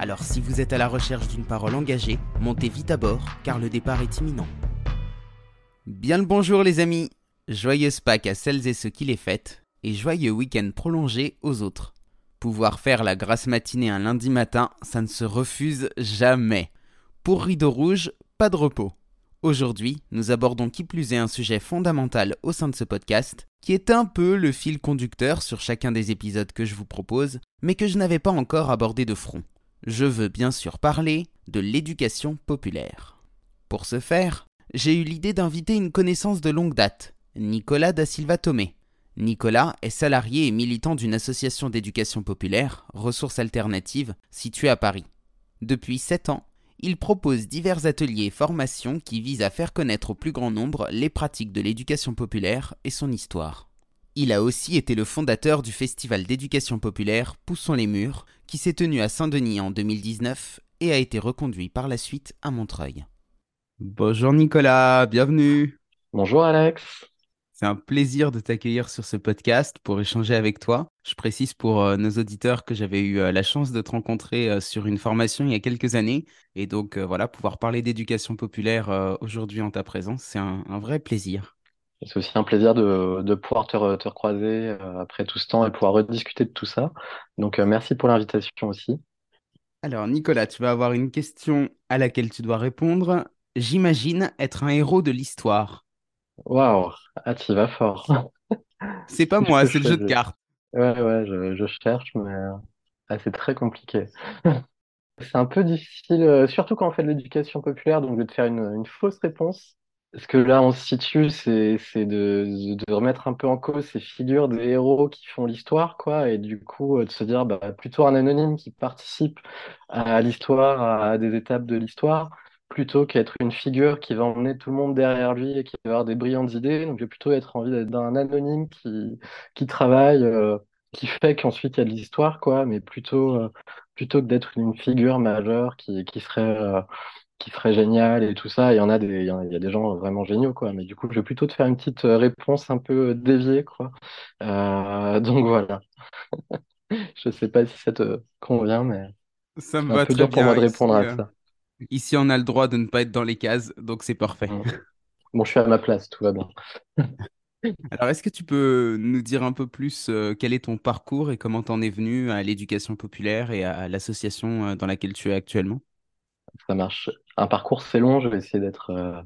Alors si vous êtes à la recherche d'une parole engagée, montez vite à bord car le départ est imminent. Bien le bonjour les amis Joyeuse Pâques à celles et ceux qui les fêtent, et joyeux week-end prolongé aux autres. Pouvoir faire la grasse matinée un lundi matin, ça ne se refuse jamais. Pour Rideau Rouge, pas de repos. Aujourd'hui, nous abordons qui plus est un sujet fondamental au sein de ce podcast, qui est un peu le fil conducteur sur chacun des épisodes que je vous propose, mais que je n'avais pas encore abordé de front. Je veux bien sûr parler de l'éducation populaire. Pour ce faire, j'ai eu l'idée d'inviter une connaissance de longue date, Nicolas da Silva Tomé. Nicolas est salarié et militant d'une association d'éducation populaire, Ressources Alternatives, située à Paris. Depuis 7 ans, il propose divers ateliers et formations qui visent à faire connaître au plus grand nombre les pratiques de l'éducation populaire et son histoire. Il a aussi été le fondateur du festival d'éducation populaire Poussons les murs, qui s'est tenu à Saint-Denis en 2019 et a été reconduit par la suite à Montreuil. Bonjour Nicolas, bienvenue. Bonjour Alex. C'est un plaisir de t'accueillir sur ce podcast pour échanger avec toi. Je précise pour euh, nos auditeurs que j'avais eu euh, la chance de te rencontrer euh, sur une formation il y a quelques années. Et donc voilà, pouvoir parler d'éducation populaire aujourd'hui en ta présence, c'est un, vrai plaisir. C'est aussi un plaisir de, pouvoir te, recroiser après tout ce temps et pouvoir rediscuter de tout ça. Donc merci pour l'invitation aussi. Alors Nicolas, tu vas avoir une question à laquelle tu dois répondre. J'imagine être un héros de l'histoire. Waouh, ah, tu vas fort. C'est pas moi, c'est le jeu de cartes. Ouais, ouais, je, cherche, mais euh, ah, c'est très compliqué. C'est un peu difficile, euh, surtout quand on fait de l'éducation populaire, donc je vais te faire une, fausse réponse. Ce que là, on se situe, c'est de, de remettre un peu en cause ces figures des héros qui font l'histoire, quoi, et du coup, euh, de se dire, bah, plutôt un anonyme qui participe à l'histoire, à des étapes de l'histoire plutôt qu'être une figure qui va emmener tout le monde derrière lui et qui va avoir des brillantes idées. Donc, j'ai plutôt être envie d'être d'un anonyme qui, travaille, euh, qui fait qu'ensuite il y a de l'histoire, quoi, mais plutôt, euh, plutôt que d'être une figure majeure qui, serait, qui serait géniale et tout ça. Il y en a des, il y, a, des gens vraiment géniaux, quoi. Mais du coup, je vais plutôt te faire une petite réponse un peu déviée, quoi. donc voilà. je sais pas si ça te convient, mais ça me va un peu dur pour moi de répondre à ça. Ici, on a le droit de ne pas être dans les cases, donc c'est parfait. Bon, je suis à ma place, tout va bien. Alors, est-ce que tu peux nous dire un peu plus euh, quel est ton parcours et comment t'en es venu à l'éducation populaire et à l'association euh, dans laquelle tu es actuellement? Ça marche. Un parcours, c'est long, je vais essayer d'être euh,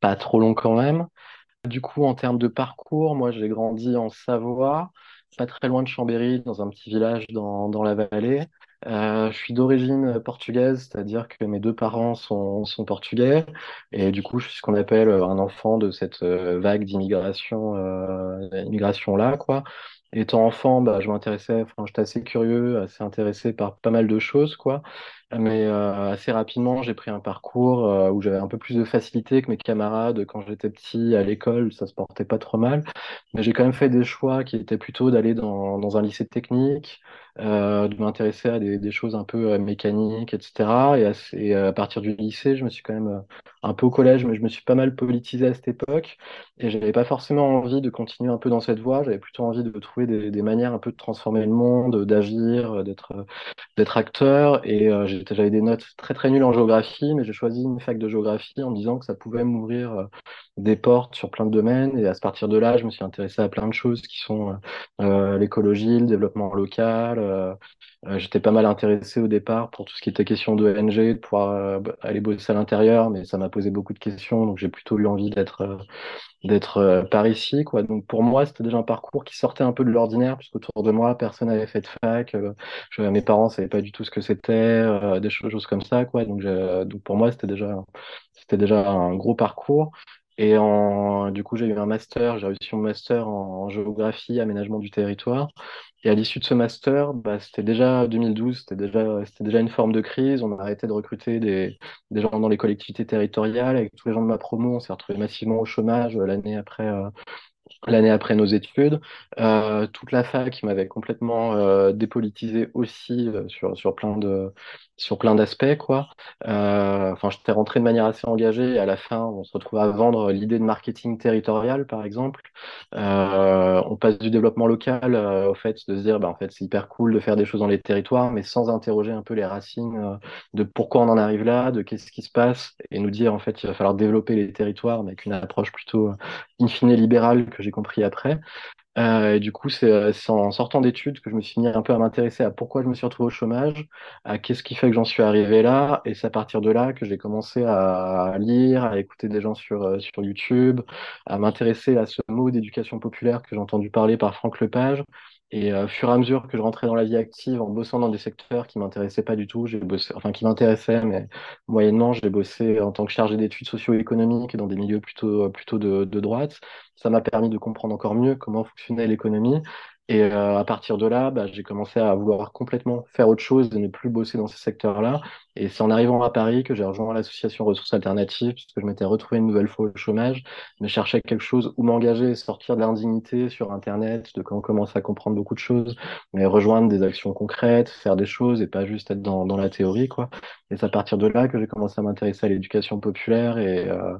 pas trop long quand même. Du coup, en termes de parcours, moi, j'ai grandi en Savoie, pas très loin de Chambéry, dans un petit village dans, dans la vallée. Euh, je suis d'origine portugaise, c'est-à-dire que mes deux parents sont, sont portugais, et du coup, je suis ce qu'on appelle un enfant de cette euh, vague d'immigration, euh, immigration là, quoi. Étant enfant, bah, je m'intéressais, j'étais assez curieux, assez intéressé par pas mal de choses, quoi. Mais euh, assez rapidement, j'ai pris un parcours euh, où j'avais un peu plus de facilité que mes camarades. Quand j'étais petit à l'école, ça se portait pas trop mal. Mais j'ai quand même fait des choix qui étaient plutôt d'aller dans, dans un lycée technique, euh, de m'intéresser à des, choses un peu mécaniques, etc. Et à, partir du lycée, je me suis quand même un peu au collège, mais je me suis pas mal politisé à cette époque. Et j'avais pas forcément envie de continuer un peu dans cette voie. J'avais plutôt envie de trouver des, manières un peu de transformer le monde, d'agir, d'être d'être acteur. Et j'avais des notes très très nulles en géographie, mais j'ai choisi une fac de géographie en disant que ça pouvait m'ouvrir des portes sur plein de domaines. Et à partir de là, je me suis intéressé à plein de choses qui sont euh, l'écologie, le développement local. Euh, euh, j'étais pas mal intéressé au départ pour tout ce qui était question de ONG, de pouvoir euh, aller bosser à l'intérieur, mais ça m'a posé beaucoup de questions, donc j'ai plutôt eu envie d'être d'être par ici, quoi. Donc pour moi, c'était déjà un parcours qui sortait un peu de l'ordinaire, puisque autour de moi, personne n'avait fait de fac. Je, mes parents savaient pas du tout ce que c'était, des choses comme ça, quoi. Donc, donc pour moi, c'était déjà c'était déjà un gros parcours. Et en, du coup, j'ai eu un master, j'ai réussi mon master en géographie, aménagement du territoire. Et à l'issue de ce master, bah, c'était déjà 2012, c'était déjà, une forme de crise. On a arrêté de recruter des, gens dans les collectivités territoriales. Avec tous les gens de ma promo, on s'est retrouvés massivement au chômage euh, l'année après, euh, l'année après nos études. Euh, toute la fac m'avait complètement dépolitisé aussi sur plein de, sur plein d'aspects, quoi. Euh, enfin, j'étais rentré de manière assez engagée et à la fin, on se retrouve à vendre l'idée de marketing territorial, par exemple. Euh, on passe du développement local euh, au fait de se dire, bah, c'est hyper cool de faire des choses dans les territoires, mais sans interroger un peu les racines de pourquoi on en arrive là, de qu'est-ce qui se passe, et nous dire, en fait, il va falloir développer les territoires, mais avec une approche plutôt in fine libérale que j'ai compris après. Euh, et du coup, c'est euh, c'est en sortant d'études que je me suis mis un peu à m'intéresser à pourquoi je me suis retrouvé au chômage, à qu'est-ce qui fait que j'en suis arrivé là, et c'est à partir de là que j'ai commencé à lire, à écouter des gens sur, euh, sur YouTube, à m'intéresser à ce mot d'éducation populaire que j'ai entendu parler par Franck Lepage. Et euh, au fur et à mesure que je rentrais dans la vie active, en bossant dans des secteurs qui m'intéressaient pas du tout, j'ai bossé, enfin qui m'intéressaient, mais moyennement, j'ai bossé en tant que chargé d'études socio-économiques dans des milieux plutôt, plutôt de, de droite. Ça m'a permis de comprendre encore mieux comment fonctionnait l'économie. Et euh, à partir de là, bah, j'ai commencé à vouloir complètement faire autre chose et ne plus bosser dans ces secteurs-là. Et c'est en arrivant à Paris que j'ai rejoint l'association Ressources Alternatives, parce que je m'étais retrouvé une nouvelle fois au chômage, mais cherchais quelque chose où m'engager sortir de l'indignité sur Internet, de quand on commence à comprendre beaucoup de choses, mais rejoindre des actions concrètes, faire des choses et pas juste être dans, dans la théorie, quoi. Et c'est à partir de là que j'ai commencé à m'intéresser à l'éducation populaire et, euh,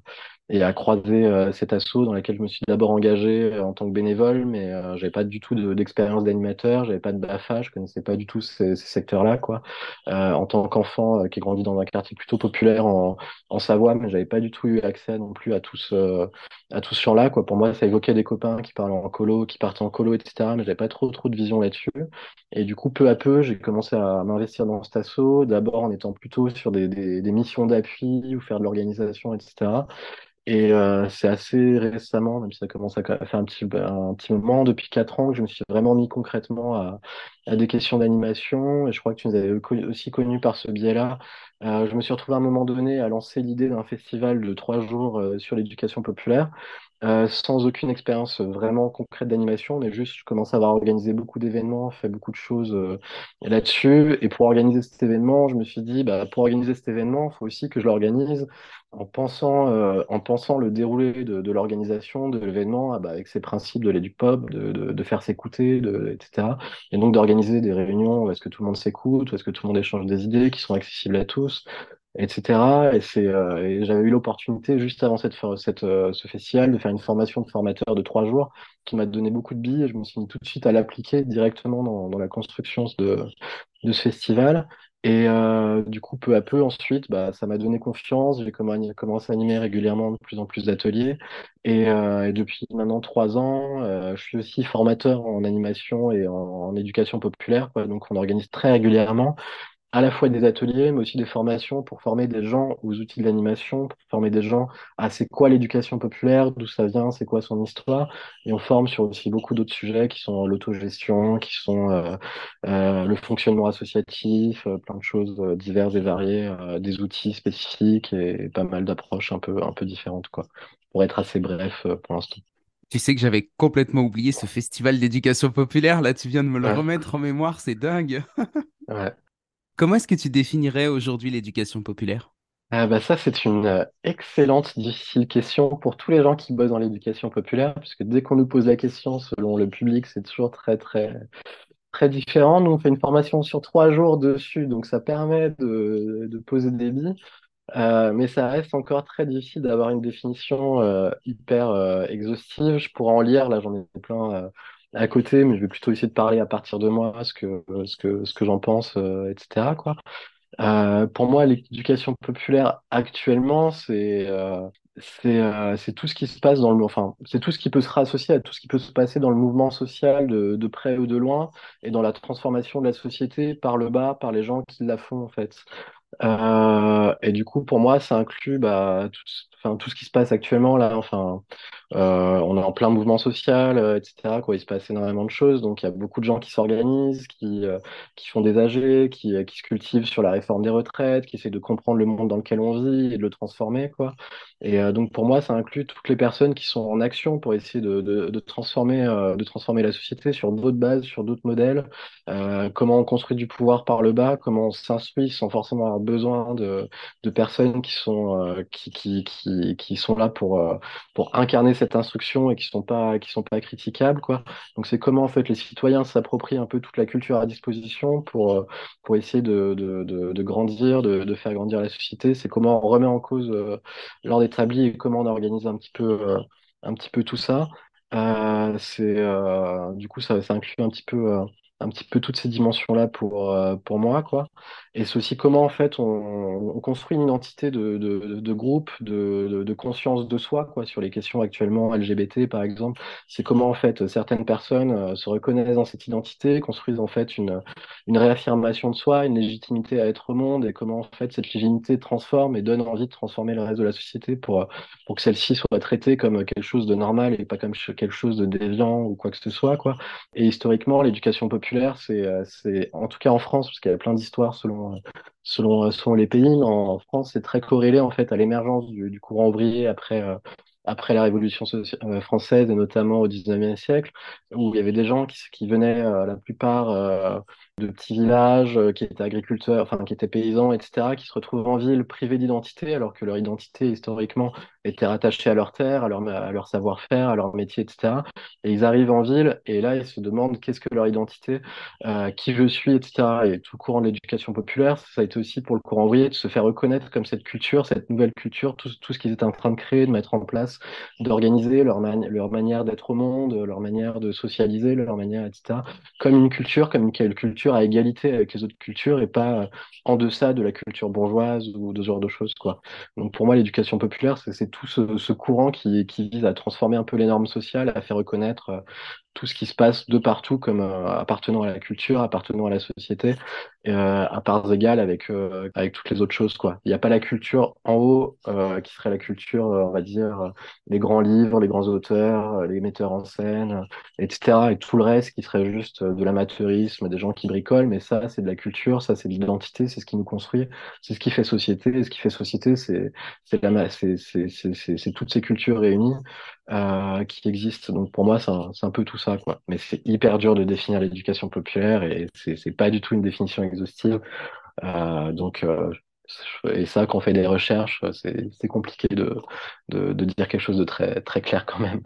et à croiser euh, cet assaut dans lequel je me suis d'abord engagé euh, en tant que bénévole, mais euh, j'avais pas du tout de- d'expérience d'animateur, j'avais pas de BAFA, je connaissais pas du tout ces, ces secteurs-là, quoi. Euh, en tant qu'enfant euh, qui grandit dans un quartier plutôt populaire en, Savoie, mais j'avais pas du tout eu accès non plus à tout ce, champ-là. Pour moi, ça évoquait des copains qui parlent en colo, qui partent en colo, etc., mais j'avais pas trop, trop de vision là-dessus. Et du coup, peu à peu, j'ai commencé à m'investir dans cet assaut, d'abord en étant plutôt sur des missions d'appui ou faire de l'organisation, etc. Et euh, c'est assez récemment, même si ça commence à faire un petit, un petit moment, depuis quatre ans, que je me suis vraiment mis concrètement à, à des questions d'animation. Et je crois que tu nous avais aussi connus par ce biais-là. Euh, je me suis retrouvé à un moment donné à lancer l'idée d'un festival de trois jours euh, sur l'éducation populaire euh, sans aucune expérience vraiment concrète d'animation, mais juste je commence à avoir organisé beaucoup d'événements, fait beaucoup de choses euh, là-dessus. Et pour organiser cet événement, je me suis dit, bah, pour organiser cet événement, il faut aussi que je l'organise en pensant, euh, en pensant le déroulé de, l'organisation de l'événement ah bah, avec ses principes de l'éduc-pop, de, de, de faire s'écouter, etc. Et donc d'organiser des réunions où est-ce que tout le monde s'écoute, où est-ce que tout le monde échange des idées qui sont accessibles à tous etc. Et c'est, euh, et j'avais eu l'opportunité juste avant cette, cette, euh, ce festival de faire une formation de formateur de trois jours qui m'a donné beaucoup de billes et je me suis mis tout de suite à l'appliquer directement dans, dans la construction de, de ce festival. Et euh, du coup, peu à peu, ensuite, bah, ça m'a donné confiance. J'ai commen- commencé à animer régulièrement de plus en plus d'ateliers. Et, euh, et depuis maintenant trois ans, euh, je suis aussi formateur en animation et en, en éducation populaire, quoi. Donc, on organise très régulièrement à la fois des ateliers, mais aussi des formations pour former des gens aux outils de l'animation, pour former des gens à c'est quoi l'éducation populaire, d'où ça vient, c'est quoi son histoire. Et on forme sur aussi beaucoup d'autres sujets qui sont l'autogestion, qui sont euh, euh, le fonctionnement associatif, euh, plein de choses diverses et variées, des outils spécifiques et, pas mal d'approches un peu, un peu différentes, quoi. Pour être assez bref pour l'instant. Tu sais que j'avais complètement oublié ce festival d'éducation populaire. Là, tu viens de me le Ouais, remettre en mémoire, c'est dingue. ouais. Comment est-ce que tu définirais aujourd'hui l'éducation populaire? Ah bah ça, c'est une euh, excellente, difficile question pour tous les gens qui bossent dans l'éducation populaire, puisque dès qu'on nous pose la question, selon le public, c'est toujours très, très, très différent. Nous, on fait une formation sur trois jours dessus, donc ça permet de, poser des billes, Euh, mais ça reste encore très difficile d'avoir une définition euh, hyper exhaustive. Je pourrais en lire, là, j'en ai plein à côté, mais je vais plutôt essayer de parler à partir de moi, ce que, ce que, ce que j'en pense, euh, etc., quoi. Euh, pour moi, l'éducation populaire actuellement, c'est euh, c'est euh, c'est tout ce qui se passe dans le, enfin, c'est tout ce qui peut se rassocier à tout ce qui peut se passer dans le mouvement social de, de près ou de loin et dans la transformation de la société par le bas, par les gens qui la font en fait. Et du coup, pour moi, ça inclut bah, tout, tout ce qui se passe actuellement là, enfin, euh, on est en plein mouvement social, euh, etc. Quoi. Il se passe énormément de choses. Donc, il y a beaucoup de gens qui s'organisent, qui, euh, qui font des AG, qui, qui se cultivent sur la réforme des retraites, qui essaient de comprendre le monde dans lequel on vit et de le transformer. Quoi. Et donc, pour moi, ça inclut toutes les personnes qui sont en action pour essayer de, de, de transformer, de transformer la société sur d'autres bases, sur d'autres modèles. comment on construit du pouvoir par le bas, comment on s'instruit sans forcément avoir besoin de, de personnes qui sont, qui, qui, qui, qui, sont là pour, pour incarner cette instruction et qui sont pas qui sont pas critiquables quoi. Donc c'est comment en fait les citoyens s'approprient un peu toute la culture à disposition pour euh, pour essayer de, de, de, grandir, de, faire grandir la société. C'est comment on remet en cause euh, l'ordre établi et comment on organise un petit peu euh, un petit peu tout ça. C'est du coup ça, ça inclut un petit peu un petit peu toutes ces dimensions-là pour, euh, pour moi, quoi. Et c'est aussi comment, en fait, on, on construit une identité de, de, de groupe, de, de, conscience de soi, quoi, sur les questions actuellement LGBT, par exemple. C'est comment, en fait, certaines personnes euh, se reconnaissent dans cette identité, construisent, en fait, une, une réaffirmation de soi, une légitimité à être au monde, et comment, en fait, cette légitimité transforme et donne envie de transformer le reste de la société pour, pour que celle-ci soit traitée comme quelque chose de normal et pas comme quelque chose de déviant ou quoi que ce soit, quoi. Et historiquement, l'éducation populaire euh, c'est, en tout cas en France, parce qu'il y a plein d'histoires selon, euh, selon, euh, selon les pays, en, France, c'est très corrélé en fait à l'émergence du, courant ouvrier après, après la Révolution française et notamment au 19e siècle, où il y avait des gens qui, qui venaient, la plupart, de petits villages euh, qui étaient agriculteurs, enfin qui étaient paysans, etc., qui se retrouvent en ville privés d'identité, alors que leur identité historiquement était rattachée à leur terre, à leur, savoir-faire, à leur métier, etc. Et ils arrivent en ville et là ils se demandent qu'est-ce que leur identité, euh, qui je suis, etc. Et tout le courant de l'éducation populaire, ça a été aussi pour le courant ouvrier de se faire reconnaître comme cette culture, cette nouvelle culture, tout, ce qu'ils étaient en train de créer, de mettre en place, d'organiser leur, leur manière d'être au monde, leur manière de socialiser, leur manière, etc. Comme une culture, comme une culture à égalité avec les autres cultures et pas euh, en deçà de la culture bourgeoise ou de ce genre de choses. Quoi. Donc pour moi, l'éducation populaire, c'est tout ce, courant qui, qui, vise à transformer un peu les normes sociales, à faire reconnaître euh, tout ce qui se passe de partout comme euh, appartenant à la culture, appartenant à la société, euh, à parts égales avec euh, avec toutes les autres choses quoi. Il n'y a pas la culture en haut euh, qui serait la culture, on va dire les grands livres, les grands auteurs, les metteurs en scène, etc. Et tout le reste qui serait juste de l'amateurisme, des gens qui bricolent. Mais ça, c'est de la culture, ça c'est de l'identité, c'est ce qui nous construit, c'est ce qui fait société. Et ce qui fait société, c'est toutes ces cultures réunies euh, qui existent. Donc pour moi, c'est un, un, peu tout ça, quoi. Mais c'est hyper dur de définir l'éducation populaire et c'est pas du tout une définition exhaustive. Euh, donc euh, et ça, quand on fait des recherches, c'est compliqué de, de, de, dire quelque chose de très, très clair quand même.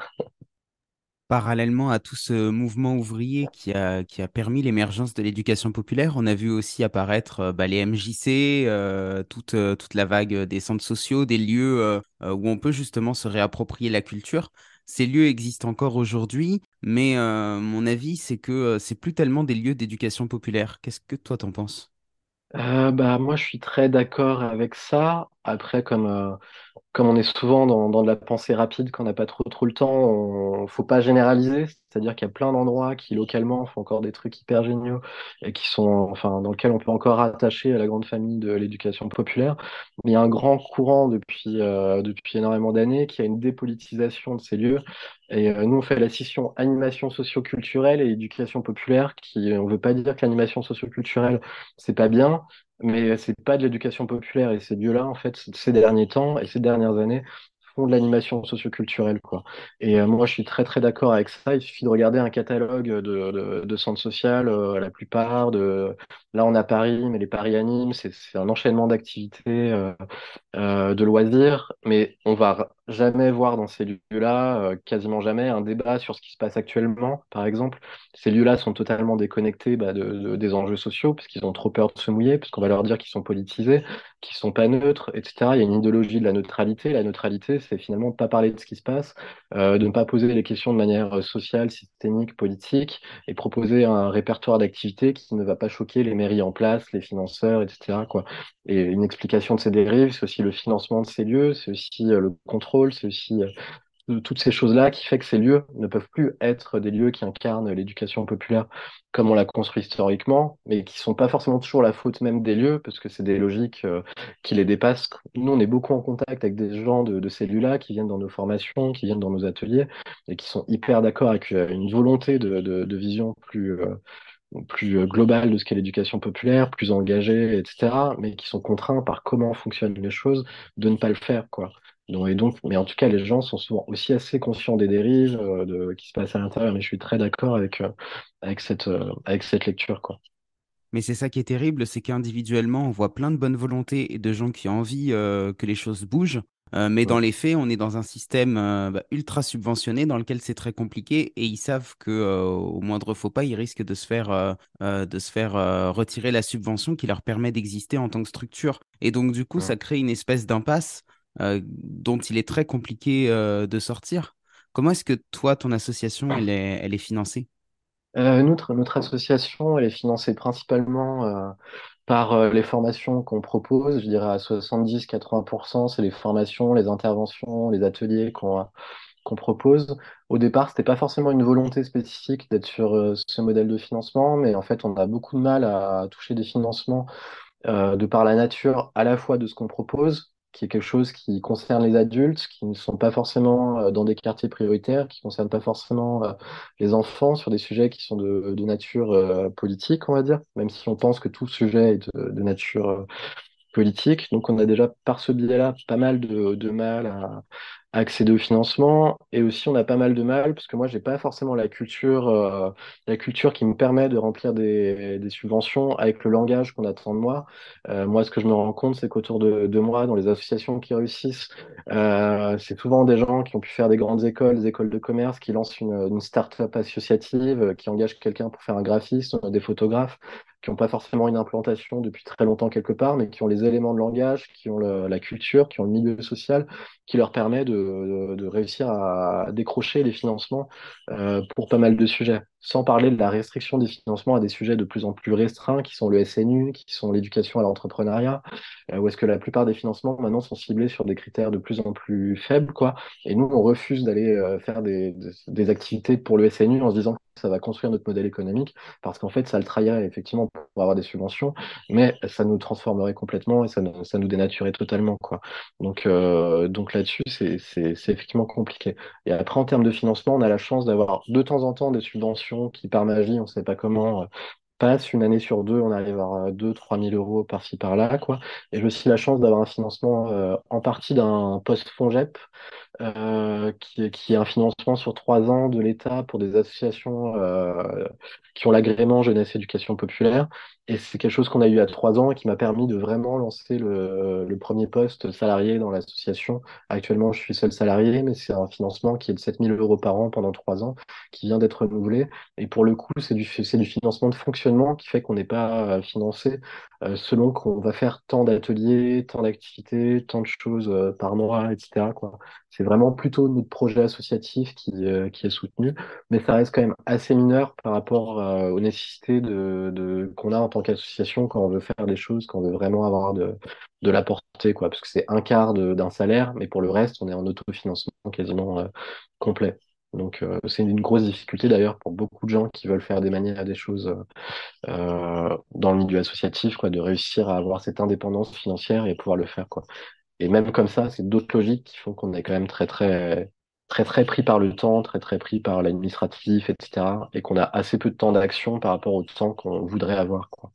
Parallèlement à tout ce mouvement ouvrier qui a, qui a permis l'émergence de l'éducation populaire, on a vu aussi apparaître euh, bah, les MJC, euh, toute, euh, toute la vague des centres sociaux, des lieux où on peut justement se réapproprier la culture. Ces lieux existent encore aujourd'hui, mais mon avis, c'est que c'est plus tellement des lieux d'éducation populaire. Qu'est-ce que toi t'en penses? bah, moi, je suis très d'accord avec ça. Après, comme comme on est souvent dans, dans de la pensée rapide, qu'on n'a pas trop trop le temps, il faut pas généraliser. C'est-à-dire qu'il y a plein d'endroits qui localement font encore des trucs hyper géniaux et qui sont, enfin, dans lesquels on peut encore rattacher à la grande famille de l'éducation populaire. Mais il y a un grand courant depuis euh, depuis énormément d'années qui a une dépolitisation de ces lieux. Et euh, nous, on fait la scission animation socio-culturelle et éducation populaire. Qui, on veut pas dire que l'animation socio-culturelle c'est pas bien, mais c'est pas de l'éducation populaire et ces lieux-là, en fait, ces derniers temps et ces dernières années, font de l'animation socioculturelle, quoi. Et euh, moi, je suis très, très d'accord avec ça. Il suffit de regarder un catalogue de, centres sociaux, euh, la plupart de, là, on a Paris, mais les Paris Animes, c'est un enchaînement d'activités, euh, euh, de loisirs, mais on va jamais voir dans ces lieux-là, euh, quasiment jamais, un débat sur ce qui se passe actuellement, par exemple. Ces lieux-là sont totalement déconnectés bah, de, des enjeux sociaux, parce qu'ils ont trop peur de se mouiller, parce qu'on va leur dire qu'ils sont politisés, qu'ils sont pas neutres, etc. Il y a une idéologie de la neutralité. La neutralité, c'est finalement de pas parler de ce qui se passe, euh, de ne pas poser les questions de manière sociale, systémique, politique, et proposer un répertoire d'activités qui ne va pas choquer les mairies en place, les financeurs, etc. Et une explication de ces dérives, c'est aussi le financement de ces lieux, c'est aussi euh, le contrôle, c'est aussi euh, toutes ces choses-là qui fait que ces lieux ne peuvent plus être des lieux qui incarnent l'éducation populaire comme on l'a construit historiquement, mais qui sont pas forcément toujours la faute même des lieux, parce que c'est des logiques euh, qui les dépassent. Nous, on est beaucoup en contact avec des gens de, ces lieux-là qui viennent dans nos formations, qui viennent dans nos ateliers, et qui sont hyper d'accord avec euh, une volonté de, vision plus, plus globale de ce qu'est l'éducation populaire, plus engagée, etc., mais qui sont contraints par comment fonctionnent les choses de ne pas le faire, quoi. Donc, et donc, mais en tout cas, les gens sont souvent aussi assez conscients des dérives euh, de, qui se passent à l'intérieur. Mais je suis très d'accord avec, euh, avec, cette, euh, avec cette lecture, quoi. Mais c'est ça qui est terrible, c'est qu'individuellement, on voit plein de bonne volonté et de gens qui ont envie que les choses bougent. mais dans les faits, on est dans un système bah, ultra subventionné dans lequel c'est très compliqué et ils savent que au moindre faux pas, ils risquent de se faire, de se faire retirer la subvention qui leur permet d'exister en tant que structure. Et donc du coup, ça crée une espèce d'impasse euh, dont il est très compliqué euh, de sortir. Comment est-ce que toi, ton association, elle est, financée? Euh, notre, association, elle est financée principalement par les formations qu'on propose. Je dirais à 70-80%, c'est les formations, les interventions, les ateliers qu'on qu'on propose. Au départ, c'était pas forcément une volonté spécifique d'être sur ce modèle de financement, mais en fait, on a beaucoup de mal à toucher des financements de par la nature à la fois de ce qu'on propose, qui est quelque chose qui concerne les adultes, qui ne sont pas forcément euh, dans des quartiers prioritaires, qui ne concerne pas forcément euh, les enfants sur des sujets qui sont de, nature euh, politique, on va dire, même si on pense que tout sujet est de nature Donc on a déjà par ce biais-là pas mal de, mal à, accéder au financement. Et aussi on a pas mal de mal parce que moi j'ai pas forcément la culture euh, la culture qui me permet de remplir des, subventions avec le langage qu'on attend de moi. Euh, moi ce que je me rends compte c'est qu'autour de, moi dans les associations qui réussissent euh, c'est souvent des gens qui ont pu faire des grandes écoles des écoles de commerce qui lancent une, une start-up associative qui engagent quelqu'un pour faire un graphiste des photographes qui n'ont pas forcément une implantation depuis très longtemps quelque part, mais qui ont les éléments de langage, qui ont la culture, qui ont le milieu social, qui leur permet de réussir à décrocher les financements euh, pour pas mal de sujets. Sans parler de la restriction des financements à des sujets de plus en plus restreints, qui sont le SNU, qui sont l'éducation à l'entrepreneuriat, euh, où est-ce que la plupart des financements maintenant sont ciblés sur des critères de plus en plus faibles, quoi. Et nous, on refuse d'aller euh, faire des, activités pour le SNU en se disant ça va construire notre modèle économique, parce qu'en fait, ça le trahirait effectivement pour avoir des subventions, mais ça nous transformerait complètement et ça ça nous dénaturait totalement, quoi. Donc, euh, donc là-dessus, c'est effectivement compliqué. Et après, en termes de financement, on a la chance d'avoir de temps en temps des subventions qui, par magie, on ne sait pas comment, euh, passent une année sur deux, on arrive à 2 trois 000 euros par-ci par-là. Et j'ai aussi la chance d'avoir un financement euh, en partie d'un poste FONGEP, euh, qui, est, un financement sur trois ans de l'État pour des associations euh, qui ont l'agrément jeunesse éducation populaire. Et c'est quelque chose qu'on a eu à trois ans et qui m'a permis de vraiment lancer le, premier poste salarié dans l'association. Actuellement, je suis seul salarié, mais c'est un financement qui est de 7000 euros par an pendant trois ans, qui vient d'être renouvelé. Et pour le coup, c'est du, financement de fonctionnement qui fait qu'on n'est pas euh, financé selon qu'on va faire tant d'ateliers, tant d'activités, tant de choses par mois, etc. C'est vraiment plutôt notre projet associatif qui, euh, qui est soutenu, mais ça reste quand même assez mineur par rapport euh, aux nécessités de, qu'on a en tant qu'association quand on veut faire des choses, quand on veut vraiment avoir de, de la portée, quoi, parce que c'est un quart d'un salaire, mais pour le reste, on est en autofinancement quasiment euh, complet. Donc c'est une grosse difficulté d'ailleurs pour beaucoup de gens qui veulent faire des manières des choses dans le milieu associatif, de réussir à avoir cette indépendance financière et pouvoir le faire, quoi. Et même comme ça, c'est d'autres logiques qui font qu'on est quand même très, très, très, très pris par le temps, très, très pris par l'administratif, etc. Et qu'on a assez peu de temps d'action par rapport au temps qu'on voudrait avoir, quoi.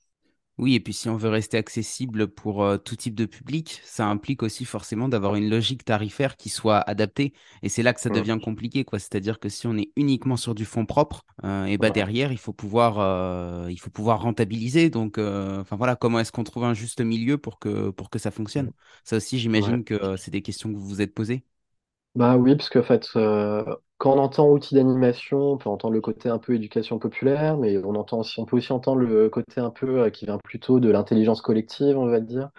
Oui, et puis si on veut rester accessible pour euh, tout type de public, ça implique aussi forcément d'avoir une logique tarifaire qui soit adaptée. Et c'est là que ça Mm. devient compliqué, quoi. C'est-à-dire que si on est uniquement sur du fonds propre, euh, et bah Ouais, derrière, il faut pouvoir, euh, il faut pouvoir rentabiliser. Donc, enfin voilà, comment est-ce qu'on trouve un juste milieu pour que, pour que ça fonctionne? Mm. Ça aussi, ouais. j'imagine que c'est des questions que vous vous êtes posées. Bah oui, parce qu'en fait, euh, quand on entend outils d'animation, on peut entendre le côté un peu éducation populaire, mais on entend aussi, on peut aussi entendre le côté un peu euh, qui vient plutôt de l'intelligence collective, on va dire.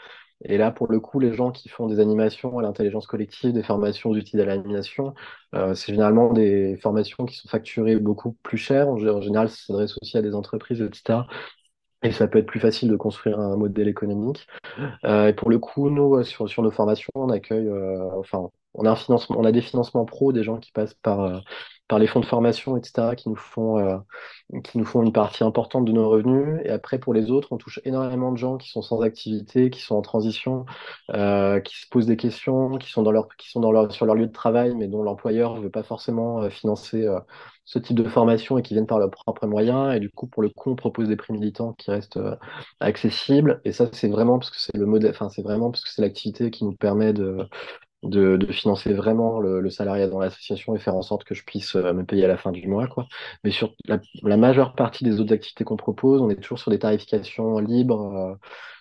Et là, pour le coup, les gens qui font des animations à l'intelligence collective, des formations aux outils de l'animation, euh, c'est généralement des formations qui sont facturées beaucoup plus cher. En, gé- en général, ça s'adresse aussi à des entreprises, etc. Et ça peut être plus facile de construire un modèle économique. Et pour le coup, nous, sur, sur nos formations, on accueille, enfin, on a des financements pro, des gens qui passent par, euh, les fonds de formation, etc., qui nous font, euh, qui nous font une partie importante de nos revenus. Et après, pour les autres, on touche énormément de gens qui sont sans activité, qui sont en transition, euh, qui se posent des questions, qui sont sur leur lieu de travail, mais dont l'employeur ne veut pas forcément financer ce type de formation et qui viennent par leurs propres moyens. Et du coup, pour le coup, on propose des prix militants qui restent accessibles. Et ça, c'est vraiment parce que c'est le modèle, enfin, c'est vraiment parce que c'est l'activité qui nous permet de, de, financer vraiment le, le salariat dans l'association et faire en sorte que je puisse euh, me payer à la fin du mois, quoi. Mais sur la, majeure partie des autres activités qu'on propose, on est toujours sur des tarifications libres, euh,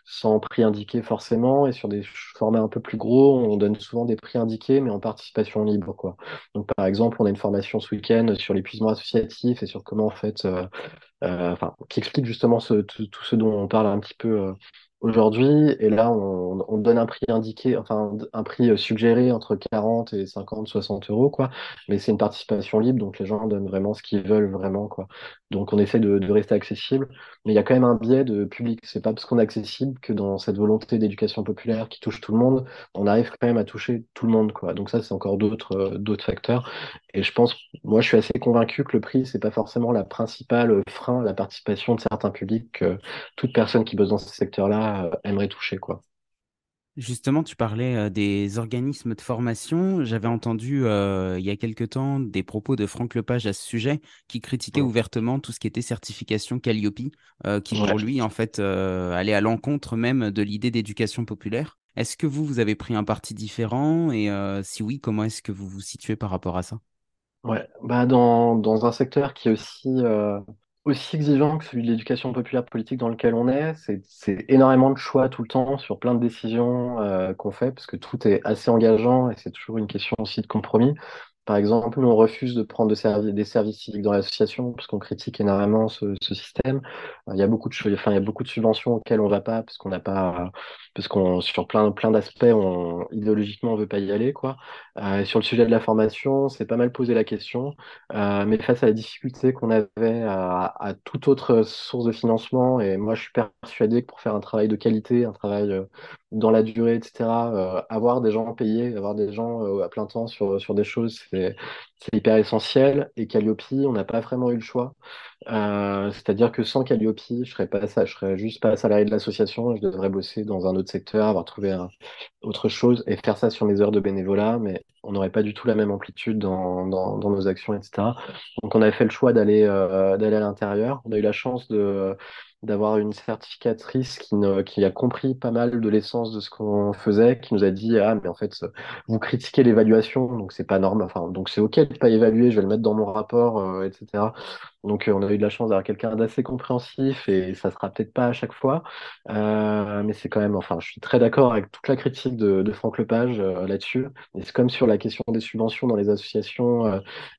sans prix indiqué forcément, et sur des formats un peu plus gros, on donne souvent des prix indiqués, mais en participation libre, quoi. Donc, par exemple, on a une formation ce week-end sur l'épuisement associatif et sur comment, en fait, euh, enfin, qui explique justement tout, ce dont on parle un petit peu aujourd'hui. Et là, on, on donne un prix indiqué, enfin, un prix euh, suggéré entre 40 et 50, 60 euros, quoi. Mais c'est une participation libre, donc les gens donnent vraiment ce qu'ils veulent vraiment, quoi. Donc on essaie de, rester accessible, mais il y a quand même un biais de public. C'est pas parce qu'on est accessible que dans cette volonté d'éducation populaire qui touche tout le monde, on arrive quand même à toucher tout le monde, quoi. Donc ça, c'est encore d'autres euh, d'autres facteurs. Et je pense, moi, je suis assez convaincu que le prix, c'est pas forcément la principale frein à la participation de certains publics que toute personne qui bosse dans ce secteur-là euh, aimerait toucher, quoi. Justement, tu parlais euh, des organismes de formation. J'avais entendu euh, il y a quelque temps des propos de Franck Lepage à ce sujet, qui critiquait ouvertement tout ce qui était certification Calliope, euh, qui pour lui, en fait, euh, allait à l'encontre même de l'idée d'éducation populaire. Est-ce que vous, vous avez pris un parti différent? Et si oui, comment est-ce que vous vous situez par rapport à ça? Ouais, bah dans, dans un secteur qui est aussi, aussi exigeant que celui de l'éducation populaire politique dans lequel on est, c'est, énormément de choix tout le temps sur plein de décisions euh, qu'on fait, parce que tout est assez engageant et c'est toujours une question aussi de compromis. Par exemple, on refuse de prendre des services civiques dans l'association parce qu'on critique énormément ce, système. Euh, Il y a beaucoup de, enfin, il y a beaucoup de subventions auxquelles on va pas parce qu'on n'a pas, parce qu'on, sur plein, plein d'aspects, idéologiquement, on veut pas y aller, quoi. Euh, et sur le sujet de la formation, c'est pas mal posé la question, euh, mais face à la difficulté qu'on avait à, à toute autre source de financement, et moi je suis persuadé que pour faire un travail de qualité, un travail dans la durée, etc., euh, avoir des gens payés, avoir des gens euh, à plein temps sur, sur des choses, c'est hyper essentiel. Et Calliope, on n'a pas vraiment eu le choix. Euh, c'est-à-dire que sans Calliope, je serais pas ça, je serais juste pas salarié de l'association, je devrais bosser dans un autre secteur, avoir trouvé un- autre chose et faire ça sur mes heures de bénévolat, mais on n'aurait pas du tout la même amplitude dans, dans, dans nos actions, etc. Donc on avait fait le choix d'aller euh, d'aller à l'intérieur. On a eu la chance de d'avoir une certificatrice qui, ne, a compris pas mal de l'essence de ce qu'on faisait, qui nous a dit ah mais en fait vous critiquez l'évaluation, donc c'est pas normal, donc c'est ok de pas évaluer, je vais le mettre dans mon rapport, euh, etc. Donc, euh, on a eu de la chance d'avoir quelqu'un d'assez compréhensif et ça sera peut-être pas à chaque fois, Euh, mais c'est quand même, enfin, je suis très d'accord avec toute la critique de, de Franck Lepage euh, là-dessus. Et c'est comme sur la question des subventions dans les associations,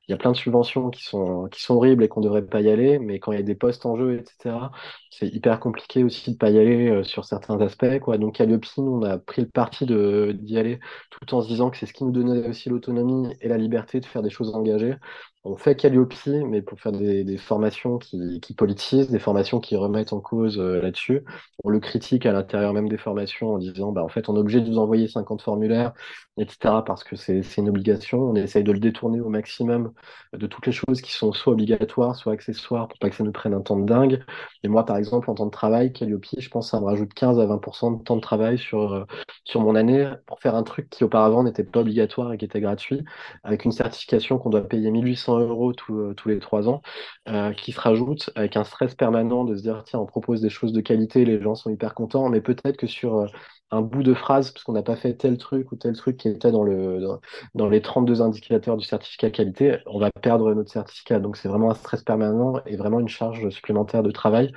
il y a plein de subventions qui sont qui sont horribles et qu'on devrait pas y aller, mais quand il y a des postes en jeu, etc., c'est hyper compliqué aussi de pas y aller sur certains aspects. Donc, Calliope, nous, on a pris le parti de d'y aller tout en se disant que c'est ce qui nous donnait aussi l'autonomie et la liberté de faire des choses engagées. On fait Calliope, mais pour faire des formations qui, politisent, des formations qui remettent en cause euh, là-dessus. On le critique à l'intérieur même des formations en disant, bah, en fait, on est obligé de vous envoyer 50 formulaires, etc., parce que c'est, une obligation. On essaye de le détourner au maximum de toutes les choses qui sont soit obligatoires, soit accessoires, pour pas que ça nous prenne un temps de dingue. Et moi, par exemple, en temps de travail, Calliope, je pense que ça me rajoute 15 à 20% de temps de travail sur, euh, sur mon année pour faire un truc qui auparavant n'était pas obligatoire et qui était gratuit avec une certification qu'on doit payer 1800 euros euh, tous les trois ans, euh, qui se rajoute avec un stress permanent de se dire, tiens, on propose des choses de qualité, les gens sont hyper contents, mais peut-être que sur euh, un bout de phrase, parce qu'on n'a pas fait tel truc ou tel truc qui était dans le, dans, dans les 32 indicateurs du certificat qualité, on va perdre notre certificat. Donc c'est vraiment un stress permanent et vraiment une charge supplémentaire de travail.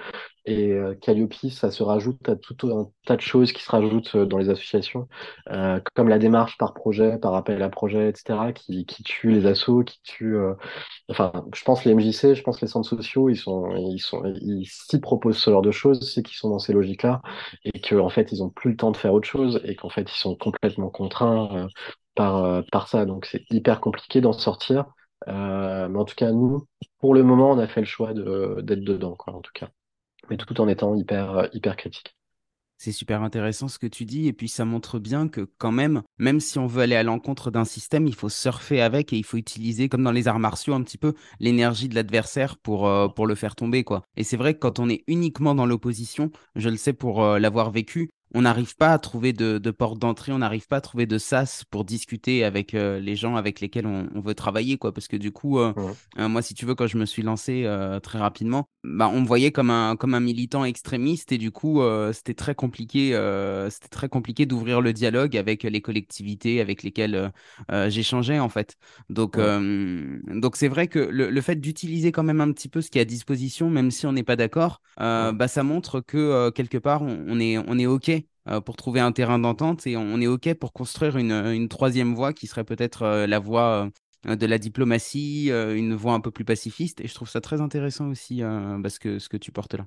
Et euh, Calliope, ça se rajoute à tout un tas de choses qui se rajoutent euh, dans les associations, euh, comme la démarche par projet, par appel à projet, etc., qui, qui tue les assos, qui tue. euh, Enfin, je pense les MJC, je pense les centres sociaux, ils sont, ils sont, ils s'y proposent ce genre de choses, c'est qu'ils sont dans ces logiques-là, et qu'en en fait, ils ont plus le temps de faire autre chose, et qu'en fait, ils sont complètement contraints euh, par, euh, par ça. Donc, c'est hyper compliqué d'en sortir. Mais en tout cas, nous, pour le moment, on a fait le choix de, d'être dedans, quoi, en tout cas mais tout en étant hyper, hyper critique. C'est super intéressant ce que tu dis et puis ça montre bien que quand même, même si on veut aller à l'encontre d'un système, il faut surfer avec et il faut utiliser, comme dans les arts martiaux, un petit peu l'énergie de l'adversaire pour, euh, le faire tomber, quoi. Et c'est vrai que quand on est uniquement dans l'opposition, je le sais pour euh, l'avoir vécu, on n'arrive pas à trouver de, de porte d'entrée, on n'arrive pas à trouver de sas pour discuter avec euh, les gens avec lesquels on, on, veut travailler, quoi. Parce que du coup, euh, euh, moi, si tu veux, quand je me suis lancé très rapidement, bah, on me voyait comme un, comme un militant extrémiste et du coup, c'était très compliqué, c'était très compliqué d'ouvrir le dialogue avec les collectivités avec lesquelles j'échangeais, en fait. Donc, donc c'est vrai que le, le fait d'utiliser quand même un petit peu ce qui est à disposition, même si on n'est pas d'accord, bah, ça montre que quelque part, on, on est, on est OK pour trouver un terrain d'entente et on est OK pour construire une, troisième voie qui serait peut-être euh, la voie euh, de la diplomatie, euh, une voie un peu plus pacifiste. Et je trouve ça très intéressant aussi euh, parce que ce que tu portes là.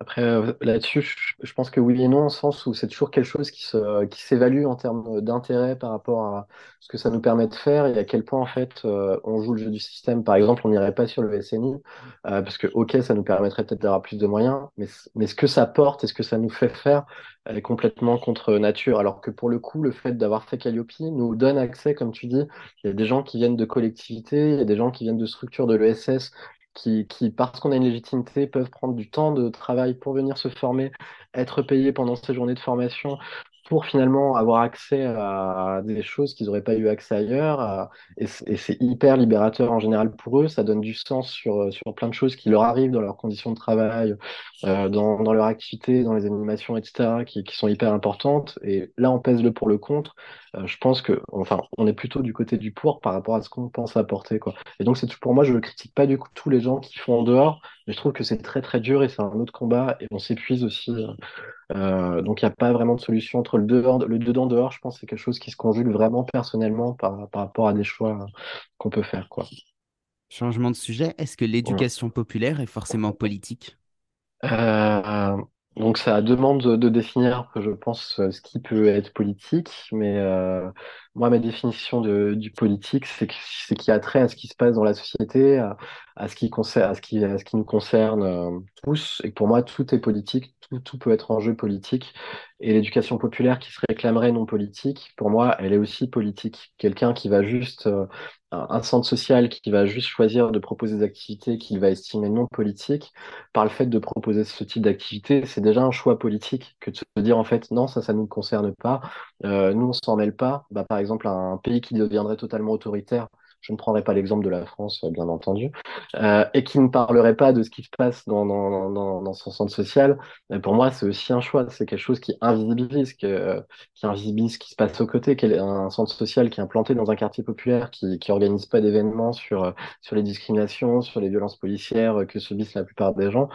Après, euh, là-dessus, je, pense que oui et non, au sens où c'est toujours quelque chose qui se, s'évalue en termes d'intérêt par rapport à ce que ça nous permet de faire et à quel point, en fait, euh, on joue le jeu du système. Par exemple, on n'irait pas sur le SNI, euh, parce que, OK, ça nous permettrait peut-être d'avoir plus de moyens, mais, mais ce que ça porte et ce que ça nous fait faire, elle est complètement contre nature. Alors que pour le coup, le fait d'avoir fait Calliope nous donne accès, comme tu dis, il y a des gens qui viennent de collectivités, il y a des gens qui viennent de structures de l'ESS qui, qui, parce qu'on a une légitimité, peuvent prendre du temps de travail pour venir se former, être payés pendant ces journées de formation, pour finalement avoir accès à des choses qu'ils n'auraient pas eu accès ailleurs. et c'est hyper libérateur en général pour eux. Ça donne du sens sur, sur plein de choses qui leur arrivent dans leurs conditions de travail, euh, dans, dans leur activité, dans les animations, etc., qui, qui sont hyper importantes. Et là, on pèse le pour le contre. Euh, je pense que, enfin, on est plutôt du côté du pour par rapport à ce qu'on pense apporter, quoi. Et donc, c'est pour moi, je ne critique pas du coup tous les gens qui font en dehors, mais je trouve que c'est très très dur et c'est un autre combat et on s'épuise aussi. Euh, donc, il n'y a pas vraiment de solution entre le dehors, le dedans-dehors. Je pense que c'est quelque chose qui se conjugue vraiment personnellement par, par rapport à des choix euh, qu'on peut faire, quoi. Changement de sujet, est-ce que l'éducation populaire est forcément politique? Euh, donc, ça demande de, définir, je pense, euh, ce qui peut être politique, mais euh, moi, ma définition du politique, c'est qu'il y a trait à ce qui se passe dans la société, à, ce qui nous concerne euh, tous, et pour moi, tout est politique, tout, peut être enjeu politique, et l'éducation populaire qui se réclamerait non politique, pour moi, elle est aussi politique. Quelqu'un qui va juste, euh, un un centre social qui va juste choisir de proposer des activités qu'il va estimer non politiques, par le fait de proposer ce type d'activité, c'est déjà un choix politique que de se dire en fait non, ça, ça ne nous concerne pas, euh, nous, on s'en mêle pas. Bah, par exemple, un pays qui deviendrait totalement autoritaire, je ne prendrai pas l'exemple de la France, euh, bien entendu, euh, et qui ne parlerait pas de ce qui se passe dans, dans, dans, dans son centre social, euh, pour moi, c'est aussi un choix. C'est quelque chose qui invisibilise, euh, qui invisibilise ce qui se passe aux côtés, un centre social qui est implanté dans un quartier populaire, qui, qui organise pas d'événements sur, sur les discriminations, sur les violences policières que subissent la plupart des gens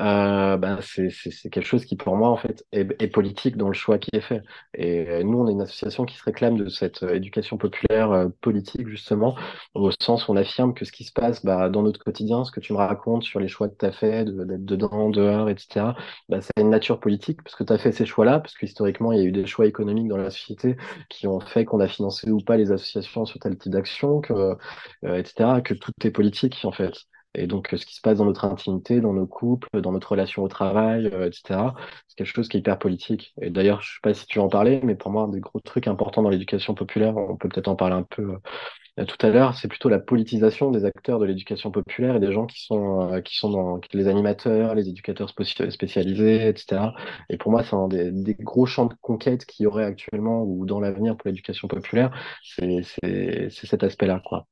euh, bah, c'est quelque chose qui, pour moi, en fait, est, politique dans le choix qui est fait. Et nous, on est une association qui se réclame de cette éducation populaire politique, justement, au sens où on affirme que ce qui se passe bah, dans notre quotidien, ce que tu me racontes sur les choix que tu as fait, d'être dedans, dehors, etc., bah, ça a une nature politique, parce que tu as fait ces choix-là, parce que historiquement, il y a eu des choix économiques dans la société qui ont fait qu'on a financé ou pas les associations sur tel type d'action, euh, etc., que tout est politique, en fait. Et donc, ce qui se passe dans notre intimité, dans nos couples, dans notre relation au travail, euh, etc., c'est quelque chose qui est hyper politique. Et d'ailleurs, je sais pas si tu veux en parler, mais pour moi, un des gros trucs importants dans l'éducation populaire, on peut peut-être en parler un peu euh, tout à l'heure, c'est plutôt la politisation des acteurs de l'éducation populaire et des gens qui sont, euh, qui sont dans les animateurs, les éducateurs spéci- spécialisés, etc. Et pour moi, c'est un des, gros champs de conquête qu'il y aurait actuellement ou dans l'avenir pour l'éducation populaire, c'est cet aspect-là, quoi.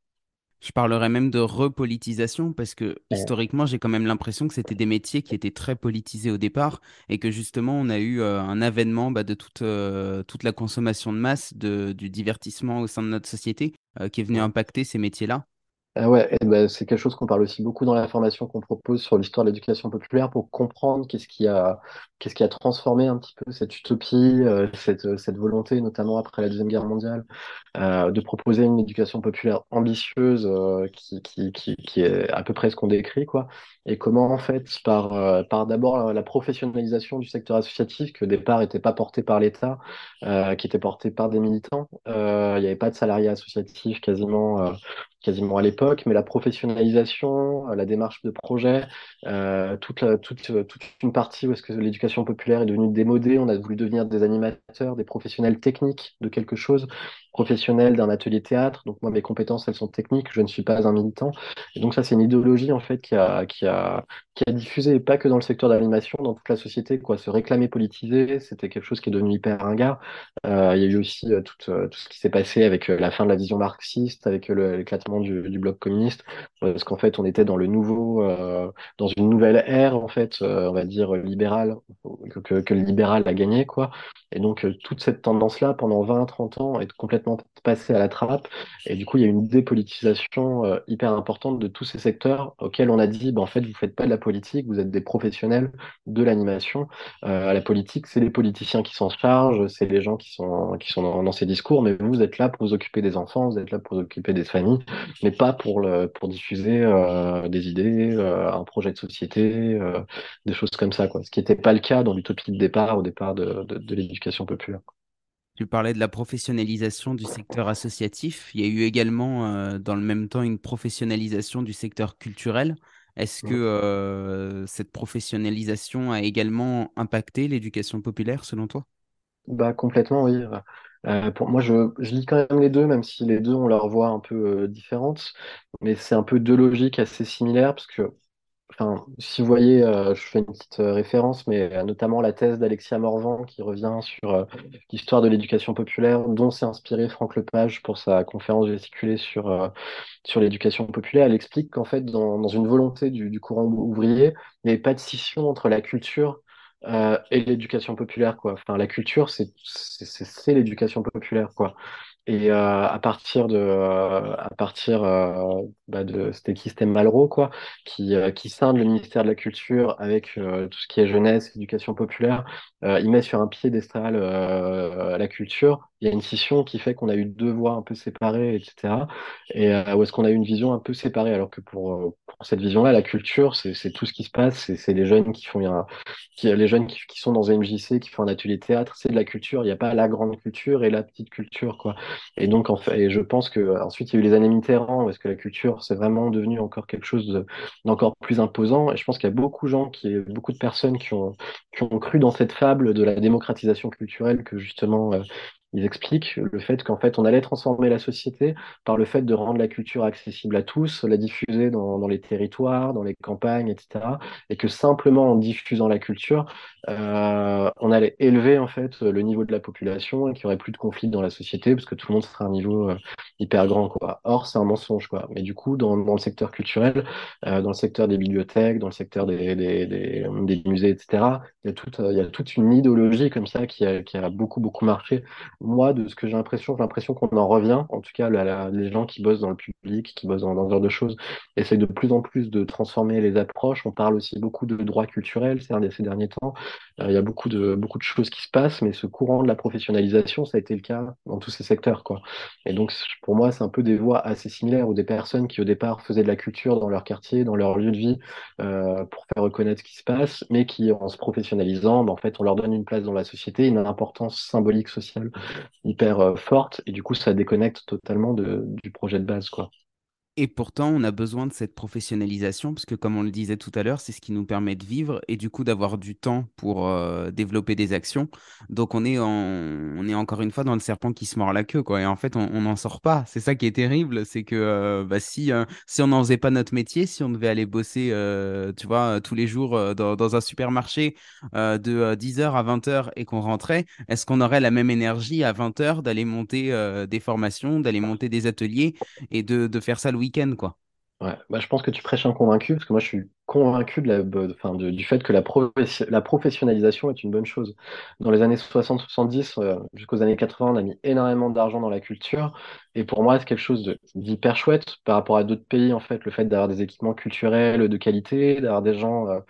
Je parlerais même de repolitisation parce que historiquement, j'ai quand même l'impression que c'était des métiers qui étaient très politisés au départ et que justement, on a eu euh, un avènement bah, de toute, euh, toute la consommation de masse, de, du divertissement au sein de notre société euh, qui est venu impacter ces métiers-là. Ah ouais, ben, c'est quelque chose qu'on parle aussi beaucoup dans la formation qu'on propose sur l'histoire de l'éducation populaire pour comprendre qu'est-ce qui a, transformé un petit peu cette utopie, euh, cette, cette volonté, notamment après la Deuxième Guerre mondiale, euh, de proposer une éducation populaire ambitieuse euh, qui, est à peu près ce qu'on décrit, quoi. Et comment, en fait, par, euh, par d'abord la, professionnalisation du secteur associatif, qui au départ n'était pas porté par l'État, euh, qui était porté par des militants. Euh, Il n'y avait pas de salariés associatifs quasiment. Quasiment à l'époque, mais la professionnalisation, euh, la démarche de projet, euh, toute, toute, euh, toute une partie où l'éducation populaire est devenue démodée, on a voulu devenir des animateurs, des professionnels techniques de quelque chose, professionnels d'un atelier théâtre. Donc moi, mes compétences, elles sont techniques, je ne suis pas un militant. Et donc ça, c'est une idéologie en fait qui a, qui a, qui a diffusé, pas que dans le secteur de l'animation, dans toute la société, quoi. Se réclamer politisé, c'était quelque chose qui est devenu hyper ringard. Euh, il y a eu aussi euh, tout, euh, tout ce qui s'est passé avec la fin de la vision marxiste, avec l'éclatement du, bloc communiste, parce qu'en fait, on était dans le nouveau, dans une nouvelle ère, en fait, on va dire libérale, que, que, le libéral a gagné, quoi. Et donc, toute cette tendance-là, pendant 20, 30 ans, est complètement passée à la trappe. Et du coup, il y a une dépolitisation euh, hyper importante de tous ces secteurs auxquels on a dit, ben, en fait, vous faites pas de la politique, vous êtes des professionnels de l'animation. Euh, à la politique, c'est les politiciens qui s'en chargent, c'est les gens qui sont, qui sont dans, ces discours, mais vous êtes là pour vous occuper des enfants, vous êtes là pour vous occuper des familles, mais pas pour, le, pour diffuser euh, des idées, un projet de société, des choses comme ça, quoi. Ce qui n'était pas le cas dans l'utopie de départ, au départ de, de l'éducation populaire. Tu parlais de la professionnalisation du secteur associatif. Il y a eu également, euh, dans le même temps, une professionnalisation du secteur culturel. Est-ce que euh, cette professionnalisation a également impacté l'éducation populaire, selon toi? Bah, complètement, oui. Euh, pour moi, je, je lis quand même les deux, même si les deux ont leur voix un peu différente. Mais c'est un peu deux logiques assez similaires, parce que, enfin, si vous voyez, euh, je fais une petite euh, référence, mais euh, notamment la thèse d'Alexia Morvan qui revient sur l'histoire de l'éducation populaire, dont s'est inspiré Franck Lepage pour sa conférence vesiculée sur, sur l'éducation populaire. Elle explique qu'en fait, dans, dans une volonté du, du courant ouvrier, il n'y avait pas de scission entre la culture et l'éducation populaire, quoi. Enfin, la culture, c'est- c'est l'éducation populaire, quoi. Et euh, à partir de, euh, à partir euh, bah de, c'était qui? Malraux, quoi, qui, euh, qui scinde le ministère de la Culture avec tout ce qui est jeunesse, éducation populaire. Il met sur un piédestal la culture. Il y a une scission qui fait qu'on a eu deux voies un peu séparées, etc. Et euh, où est-ce qu'on a eu une vision un peu séparée, alors que pour, euh, pour cette vision-là, la culture, c'est tout ce qui se passe. C'est les jeunes qui font un, qui, les jeunes qui, sont dans un MJC, qui font un atelier théâtre, c'est de la culture. Il n'y a pas la grande culture et la petite culture, quoi. Et donc, en fait, et je pense que ensuite il y a eu les années Mitterrand, où est-ce que la culture c'est vraiment devenu encore quelque chose de- d'encore plus imposant. Et je pense qu'il y a beaucoup de gens, qui, beaucoup de personnes qui ont, qui ont cru dans cette fable de la démocratisation culturelle que justement euh, ils expliquent le fait qu'en fait on allait transformer la société par le fait de rendre la culture accessible à tous, la diffuser dans, les territoires, dans les campagnes, etc. Et que simplement en diffusant la culture, euh, on allait élever en fait le niveau de la population et qu'il n'y aurait plus de conflits dans la société parce que tout le monde serait à un niveau euh, hyper grand quoi. Or c'est un mensonge quoi. Mais du coup dans, le secteur culturel, euh, dans le secteur des bibliothèques, dans le secteur des, des, des, des musées etc. Il y a toute il y a toute une idéologie comme ça qui a, qui a beaucoup beaucoup marché. Moi de ce que j'ai l'impression, j'ai l'impression qu'on en revient. En tout cas les gens qui bossent dans le public, qui bossent dans, dans ce genre de choses, essayent de plus en plus de transformer les approches. On parle aussi beaucoup de droits culturels ces ces derniers temps. Euh, Il y a beaucoup de, beaucoup de choses qui se passent, mais ce courant de la professionnalisation, ça a été le cas dans tous ces secteurs, quoi. Et donc, pour moi, c'est un peu des voies assez similaires ou des personnes qui, au départ, faisaient de la culture dans leur quartier, dans leur lieu de vie, euh, pour faire reconnaître ce qui se passe, mais qui, en se professionnalisant, ben, en fait, on leur donne une place dans la société, une importance symbolique sociale hyper euh, forte, et du coup, ça déconnecte totalement du projet de base, quoi. Et pourtant, on a besoin de cette professionnalisation parce que, comme on le disait tout à l'heure, c'est ce qui nous permet de vivre et du coup d'avoir du temps pour euh, développer des actions. Donc, on est, on est encore une fois dans le serpent qui se mord la queue, quoi. Et en fait, on n'en sort pas. C'est ça qui est terrible, c'est que euh, bah, si, euh, si on n'en faisait pas notre métier, si on devait aller bosser, tu vois, tous les jours dans, un supermarché de 10h à 20h et qu'on rentrait, est-ce qu'on aurait la même énergie à 20h d'aller monter des formations, d'aller monter des ateliers et de, de faire ça le quoi. Ouais, bah, je pense que tu prêches un convaincu, parce que moi je suis convaincu de la, de- enfin, de- du fait que la, la professionnalisation est une bonne chose. Dans les années 60-70 euh, jusqu'aux années 80, on a mis énormément d'argent dans la culture, et pour moi c'est quelque chose d'hyper chouette par rapport à d'autres pays, en fait, le fait d'avoir des équipements culturels de qualité, d'avoir des gens euh,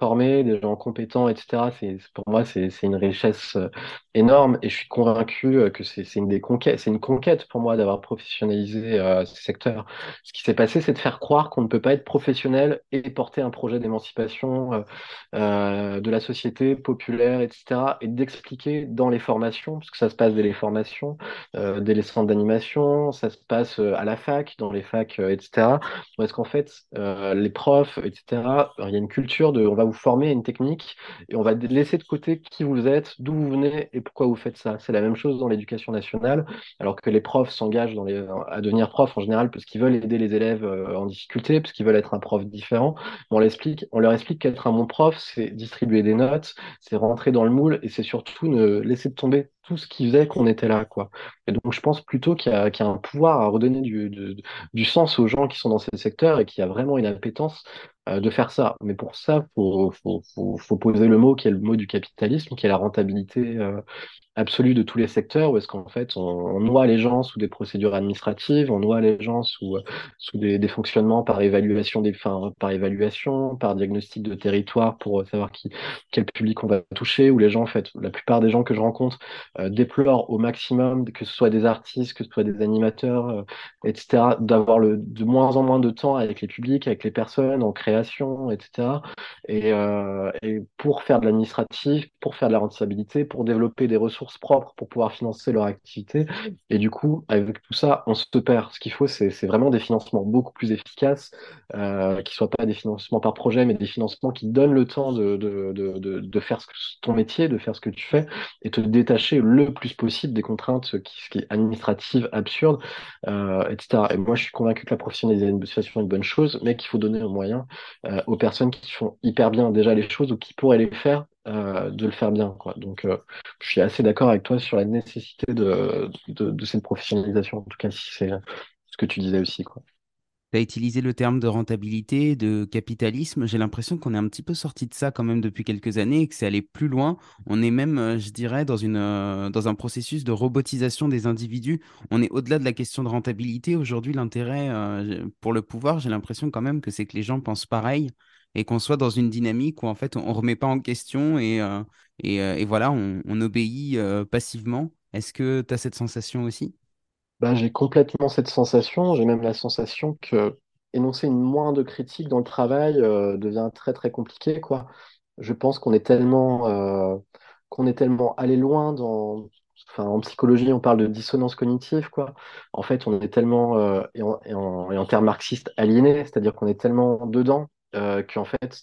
formés, des gens compétents, etc. C'est, pour moi c'est c'est une richesse euh, énorme et je suis convaincu euh, que c'est une des conquêtes, c'est une conquête pour moi d'avoir professionnalisé euh, ce secteur. Ce qui s'est passé, c'est de faire croire qu'on ne peut pas être professionnel et porter un projet d'émancipation euh, euh, de la société populaire, etc. et d'expliquer dans les formations, parce que ça se passe dès les formations, dès les centres d'animation, ça se passe à la fac, dans les facs, etc. Parce qu'en fait, les profs, etc., il y a une culture de on va vous former à une technique et on va laisser de côté qui vous êtes, d'où vous venez et pourquoi vous faites ça? C'est la même chose dans l'éducation nationale, alors que les profs s'engagent à devenir profs en général parce qu'ils veulent aider les élèves euh, en difficulté, parce qu'ils veulent être un prof différent. On l'explique, on leur explique qu'être un bon prof, c'est distribuer des notes, c'est rentrer dans le moule et c'est surtout ne laisser tomber tout ce qui faisait qu'on était là. Et donc, je pense plutôt qu'il y a, un pouvoir à redonner du sens aux gens qui sont dans ces secteurs et qu'il y a vraiment une appétence euh, de faire ça. Mais pour ça, faut, faut poser le mot qui est le mot du capitalisme, qui est la rentabilité euh, absolue de tous les secteurs, où est-ce qu'en fait on, noie les gens sous des procédures administratives, on noie les gens sous, euh, sous des, fonctionnements par évaluation par évaluation, par diagnostic de territoire pour euh, savoir qui, quel public on va toucher, où les gens, en fait, la plupart des gens que je rencontre euh, déplorent au maximum, que ce soit des artistes, que ce soit des animateurs, etc., d'avoir de moins en moins de temps avec les publics, avec les personnes, en création, etc. Et, et pour faire de l'administratif, pour faire de la rentabilité, pour développer des ressources propres pour pouvoir financer leur activité. Et du coup, avec tout ça, on se perd. Ce qu'il faut, c'est vraiment des financements beaucoup plus efficaces, euh, qui soient pas des financements par projet, mais des financements qui donnent le temps de, faire ce que, ton métier, de faire ce que tu fais, et te détacher le plus possible des contraintes qui, qui administratives absurdes, euh, etc. Et moi, je suis convaincu que la professionnalisation est une bonne chose, mais qu'il faut donner un moyen euh, aux personnes qui font hyper bien déjà les choses ou qui pourraient les faire, euh, de le faire bien, quoi. Donc, euh, je suis assez d'accord avec toi sur la nécessité de, de, cette professionnalisation, en tout cas, si c'est ce que tu disais aussi. Tu as utilisé le terme de rentabilité, de capitalisme. J'ai l'impression qu'on est un petit peu sorti de ça quand même depuis quelques années et que c'est allé plus loin. On est même, euh, je dirais, dans une, dans un processus de robotisation des individus. On est au-delà de la question de rentabilité. Aujourd'hui, l'intérêt pour le pouvoir, j'ai l'impression quand même que c'est que les gens pensent pareil et qu'on soit dans une dynamique où en fait on ne remet pas en question et, euh, euh, et voilà, on, on obéit euh, passivement. Est-ce que tu as cette sensation aussi? Ben, j'ai complètement cette sensation. J'ai même la sensation que énoncer une moindre critique dans le travail devient très très compliqué, quoi. Je pense qu'on est tellement qu'on est tellement allé loin dans en psychologie on parle de dissonance cognitive, quoi. En fait, on est tellement et, en, et, en, et en termes marxistes aliénés, c'est-à-dire qu'on est tellement dedans euh, qu'en fait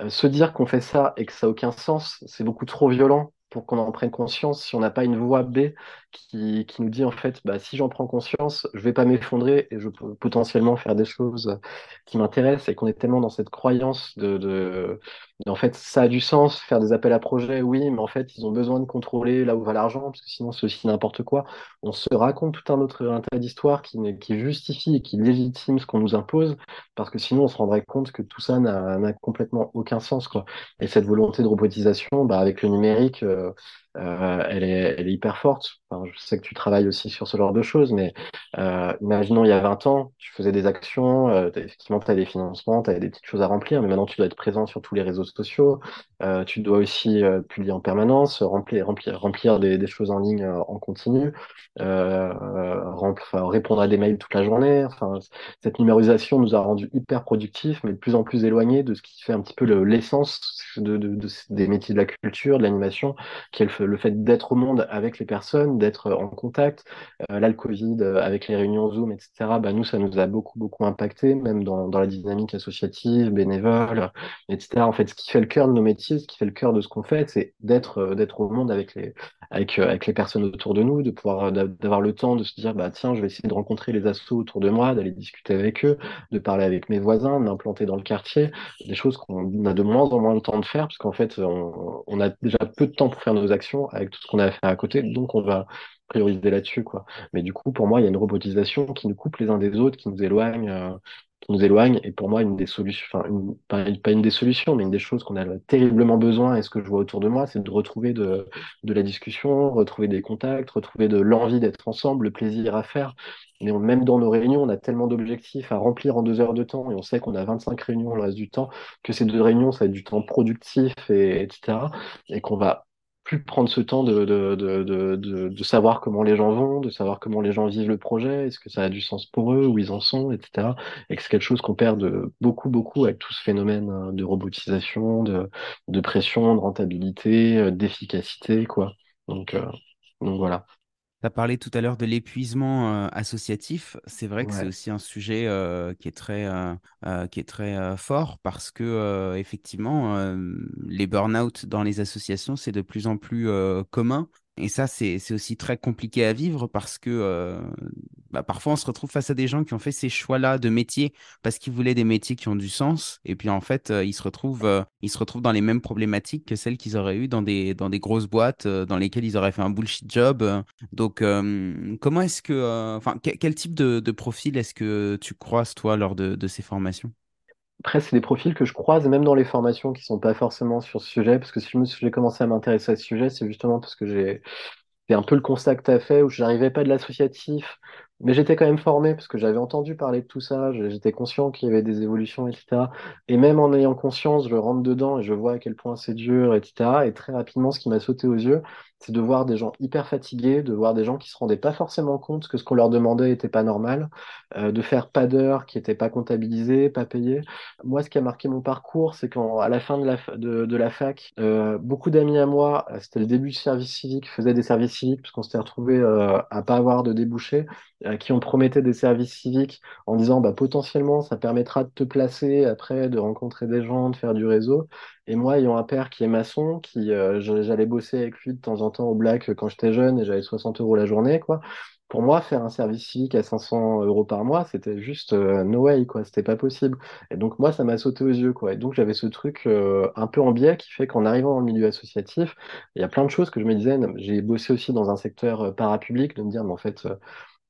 euh, se dire qu'on fait ça et que ça n'a aucun sens, c'est beaucoup trop violent. pour qu'on en prenne conscience, si on n'a pas une voie B qui, nous dit en fait, bah, si j'en prends conscience, je vais pas m'effondrer et je peux potentiellement faire des choses qui m'intéressent et qu'on est tellement dans cette croyance de, en fait, ça a du sens, faire des appels à projets, oui, mais en fait, ils ont besoin de contrôler là où va l'argent, parce que sinon c'est aussi n'importe quoi. On se raconte tout un autre un tas d'histoires qui, qui justifie et qui légitime ce qu'on nous impose, parce que sinon on se rendrait compte que tout ça n'a complètement aucun sens, quoi. Et cette volonté de robotisation, bah, avec le numérique, euh, euh, elle est, hyper forte. Enfin, je sais que tu travailles aussi sur ce genre de choses, mais euh, imaginons il y a 20 ans, tu faisais des actions, euh, effectivement, tu as des financements, tu as des petites choses à remplir, mais maintenant tu dois être présent sur tous les réseaux sociaux, tu dois aussi publier en permanence, remplir, remplir, remplir des, choses en ligne en continu, répondre à des mails toute la journée. Enfin, cette numérisation nous a rendus hyper productifs, mais de plus en plus éloignés de ce qui fait un petit peu l'essence de, de, de, des métiers de la culture, de l'animation, qui est le le fait d'être au monde avec les personnes, d'être en contact. Euh, là, le Covid, euh, avec les réunions Zoom, etc., bah, nous, ça nous a beaucoup, beaucoup impacté, même dans, dans la dynamique associative, bénévole, etc. En fait, ce qui fait le cœur de nos métiers, ce qui fait le cœur de ce qu'on fait, c'est d'être euh, au monde avec les, avec, avec les personnes autour de nous, de pouvoir d'avoir le temps de se dire, bah, tiens, je vais essayer de rencontrer les assos autour de moi, d'aller discuter avec eux, de parler avec mes voisins, d'implanter dans le quartier, des choses qu'on a de moins en moins de temps de faire, parce qu'en fait, on a déjà peu de temps pour faire nos actions avec tout ce qu'on a à faire à côté, donc on va prioriser là-dessus, quoi. Mais du coup, pour moi, il y a une robotisation qui nous coupe les uns des autres, qui nous éloigne, euh, qui nous éloigne, et pour moi, une des solutions, enfin, pas, une des solutions, mais une des choses qu'on a terriblement besoin, et ce que je vois autour de moi, c'est de retrouver de, la discussion, retrouver des contacts, retrouver de l'envie d'être ensemble, le plaisir à faire. Mais même dans nos réunions, on a tellement d'objectifs à remplir en deux heures de temps, et on sait qu'on a 25 réunions le reste du temps, que ces deux réunions, ça va être du temps productif, et, etc., et qu'on va plus prendre ce temps de, de, de, de, savoir comment les gens vont, de savoir comment les gens vivent le projet, est-ce que ça a du sens pour eux, où ils en sont, etc. Et que c'est quelque chose qu'on perd de beaucoup, beaucoup avec tout ce phénomène euh, de robotisation, de, de pression, de rentabilité, euh, d'efficacité, quoi. Donc, euh, donc voilà. Tu as parlé tout à l'heure de l'épuisement euh, associatif. C'est vrai que c'est aussi un sujet euh, qui est très, euh, qui est très fort parce que, euh, effectivement, euh, les burn-out dans les associations, c'est de plus en plus euh, commun. Et ça, c'est, aussi très compliqué à vivre parce que euh, bah, parfois, on se retrouve face à des gens qui ont fait ces choix-là de métier parce qu'ils voulaient des métiers qui ont du sens. Et puis, en fait, euh, ils se retrouvent, euh, ils se retrouvent dans les mêmes problématiques que celles qu'ils auraient eues dans des, dans des grosses boîtes dans lesquelles ils auraient fait un bullshit job. donc, comment est-ce que, enfin, quel, type de, profil est-ce que tu croises, toi, lors de ces formations? Après, c'est des profils que je croise même dans les formations qui sont pas forcément sur ce sujet, parce que si j'ai commencé à m'intéresser à ce sujet, c'est justement parce que j'ai un peu le constat que tu as fait où je n'arrivais pas de l'associatif, mais j'étais quand même formé parce que j'avais entendu parler de tout ça, j'étais conscient qu'il y avait des évolutions, etc. Et même en ayant conscience, je rentre dedans et je vois à quel point c'est dur, etc. Et très rapidement, ce qui m'a sauté aux yeux, c'est de voir des gens hyper fatigués, de voir des gens qui se rendaient pas forcément compte que ce qu'on leur demandait était pas normal, euh, de faire pas d'heures qui n'étaient pas comptabilisées, pas payées. Moi, ce qui a marqué mon parcours, c'est qu'à la fin de la, de, de la fac, euh, beaucoup d'amis à moi, euh, c'était le début du service civique, faisaient des services civiques parce qu'on s'était retrouvés euh, à pas avoir de débouchés, qui on promettait des services civiques en disant bah, potentiellement ça permettra de te placer après, de rencontrer des gens, de faire du réseau. Et moi, ayant un père qui est maçon, qui euh, j'allais bosser avec lui de temps en temps au black quand j'étais jeune et j'avais 60 euros la journée, quoi. Pour moi, faire un service civique à 500 euros par mois, c'était juste euh, no way, quoi. C'était pas possible. Et donc moi, ça m'a sauté aux yeux, quoi. Et donc j'avais ce truc euh, un peu en biais qui fait qu'en arrivant dans le milieu associatif, il y a plein de choses que je me disais. J'ai bossé aussi dans un secteur euh, parapublic, de me dire, mais en fait,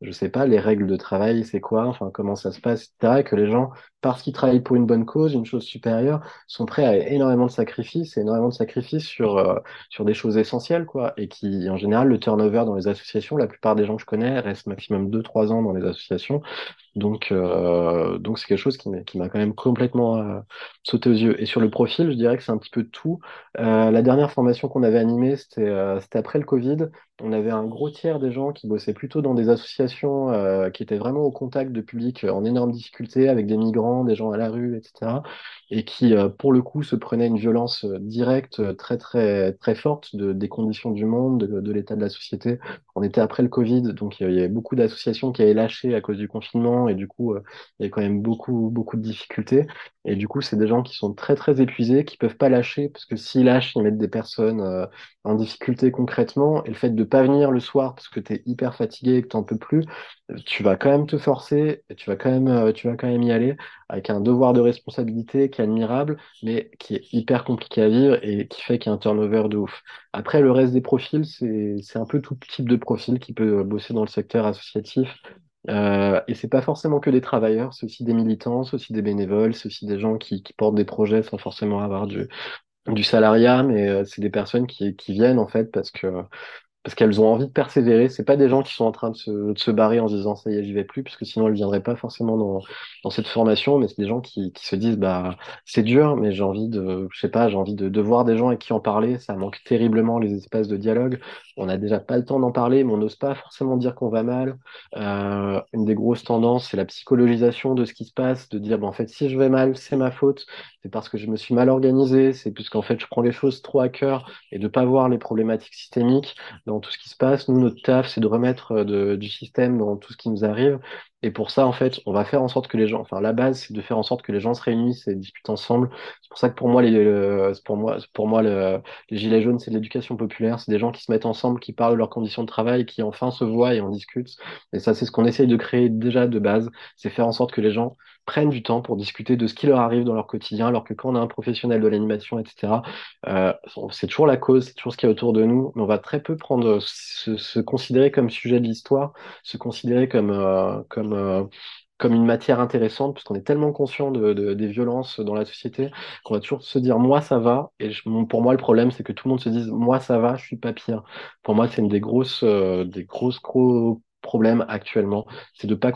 je sais pas, les règles de travail, c'est quoi, enfin, comment ça se passe, etc. Et que les gens, parce qu'ils travaillent pour une bonne cause, une chose supérieure, sont prêts à énormément de sacrifices, et énormément de sacrifices sur, euh, sur des choses essentielles, quoi. Et qui, en général, le turnover dans les associations, la plupart des gens que je connais restent maximum deux trois ans dans les associations. Donc, euh, donc c'est quelque chose qui m'a quand même complètement euh, sauté aux yeux. Et sur le profil, je dirais que c'est un petit peu tout. Euh, la dernière formation qu'on avait animée, c'était euh, c'était après le Covid. On avait un gros tiers des gens qui bossaient plutôt dans des associations euh, qui étaient vraiment au contact de publics en énorme difficulté, avec des migrants, des gens à la rue, etc. Et qui, euh, pour le coup, se prenaient une violence euh, directe, euh, très, très, très forte de, des conditions du monde, de, de l'état de la société. On était après le Covid, donc il y avait beaucoup d'associations qui avaient lâché à cause du confinement, et du coup, euh, il y avait quand même beaucoup, beaucoup de difficultés. Et du coup, c'est des gens qui sont très, très épuisés, qui peuvent pas lâcher, parce que s'ils lâchent, ils mettent des personnes euh, en difficulté concrètement. Et le fait de pas venir le soir parce que tu es hyper fatigué et que t'en peux plus, euh, tu vas quand même te forcer, tu vas quand même, euh, tu vas quand même y aller avec un devoir de responsabilité qui est admirable, mais qui est hyper compliqué à vivre et qui fait qu'il y a un turnover de ouf. Après, le reste des profils, c'est, c'est un peu tout type de profil qui peut bosser dans le secteur associatif. Euh, et c'est pas forcément que des travailleurs, c'est aussi des militants, c'est aussi des bénévoles, c'est aussi des gens qui, portent des projets sans forcément avoir du, du salariat, mais euh, c'est des personnes qui viennent en fait parce que parce qu'elles ont envie de persévérer. C'est pas des gens qui sont en train de se, de se barrer en se disant ça y est, j'y vais plus, parce que sinon elles viendraient pas forcément dans, dans cette formation, mais c'est des gens qui, qui se disent bah c'est dur, mais j'ai envie de, je sais pas, j'ai envie de, de voir des gens avec qui en parler. Ça manque terriblement les espaces de dialogue. On n'a déjà pas le temps d'en parler, mais on n'ose pas forcément dire qu'on va mal. Euh, une des grosses tendances, c'est la psychologisation de ce qui se passe, de dire bah, en fait si je vais mal, c'est ma faute, c'est parce que je me suis mal organisé, c'est puisqu'en fait je prends les choses trop à cœur et de pas voir les problématiques systémiques dans tout ce qui se passe. Nous, notre taf, c'est de remettre euh, du système dans tout ce qui nous arrive. Et pour ça, en fait, on va faire en sorte que les gens, enfin, la base, c'est de faire en sorte que les gens se réunissent et discutent ensemble. C'est pour ça que pour moi, les, le- pour moi, pour moi, le- les gilets jaunes, c'est de l'éducation populaire. C'est des gens qui se mettent ensemble, qui parlent de leurs conditions de travail, qui enfin se voient et en discutent. Et ça, c'est ce qu'on essaye de créer déjà de base. C'est faire en sorte que les gens prennent du temps pour discuter de ce qui leur arrive dans leur quotidien, alors que quand on a un professionnel de l'animation, etc., euh, c'est toujours la cause, c'est toujours ce qu'il y a autour de nous, mais on va très peu prendre, se, se considérer comme sujet de l'histoire, se considérer comme, euh, comme, euh, comme une matière intéressante, parce qu'on est tellement conscient de, de- des violences dans la société qu'on va toujours se dire moi ça va. Et pour moi, le problème, c'est que tout le monde se dise moi ça va, je suis pas pire. Pour moi, c'est une des grosses, euh, des grosses, gros problèmes actuellement, c'est de pas,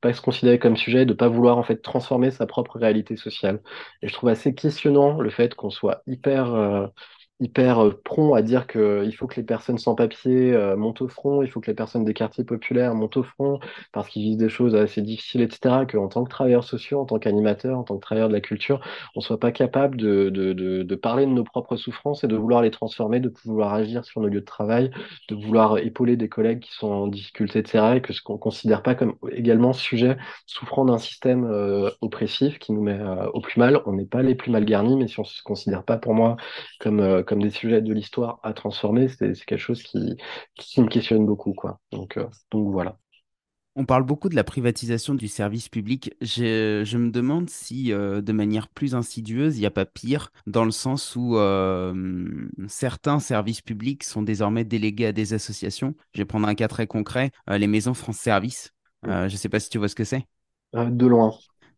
pas se considérer comme sujet, de pas vouloir en fait transformer sa propre réalité sociale. Et je trouve assez questionnant le fait qu'on soit hyper, euh, hyper euh, prompt à dire qu'il faut que les personnes sans papier euh, montent au front, il faut que les personnes des quartiers populaires montent au front parce qu'ils vivent des choses assez difficiles, etc., qu'en tant que travailleurs sociaux, en tant qu'animateurs, en tant que travailleurs de la culture, on soit pas capable de, de, de, de parler de nos propres souffrances et de vouloir les transformer, de vouloir agir sur nos lieux de travail, de vouloir épauler des collègues qui sont en difficulté, etc., et que ce qu'on considère pas comme également sujet souffrant d'un système euh, oppressif qui nous met euh, au plus mal. On n'est pas les plus mal garnis, mais si on se considère pas pour moi comme, euh, comme des sujets de l'histoire à transformer, c'est quelque chose qui, qui me questionne beaucoup, quoi. Donc, euh, donc voilà. On parle beaucoup de la privatisation du service public. Je, je me demande si, euh, de manière plus insidieuse, il n'y a pas pire, dans le sens où euh, certains services publics sont désormais délégués à des associations. Je vais prendre un cas très concret, euh, les maisons France Service. Je ne sais pas si tu vois ce que c'est. De loin.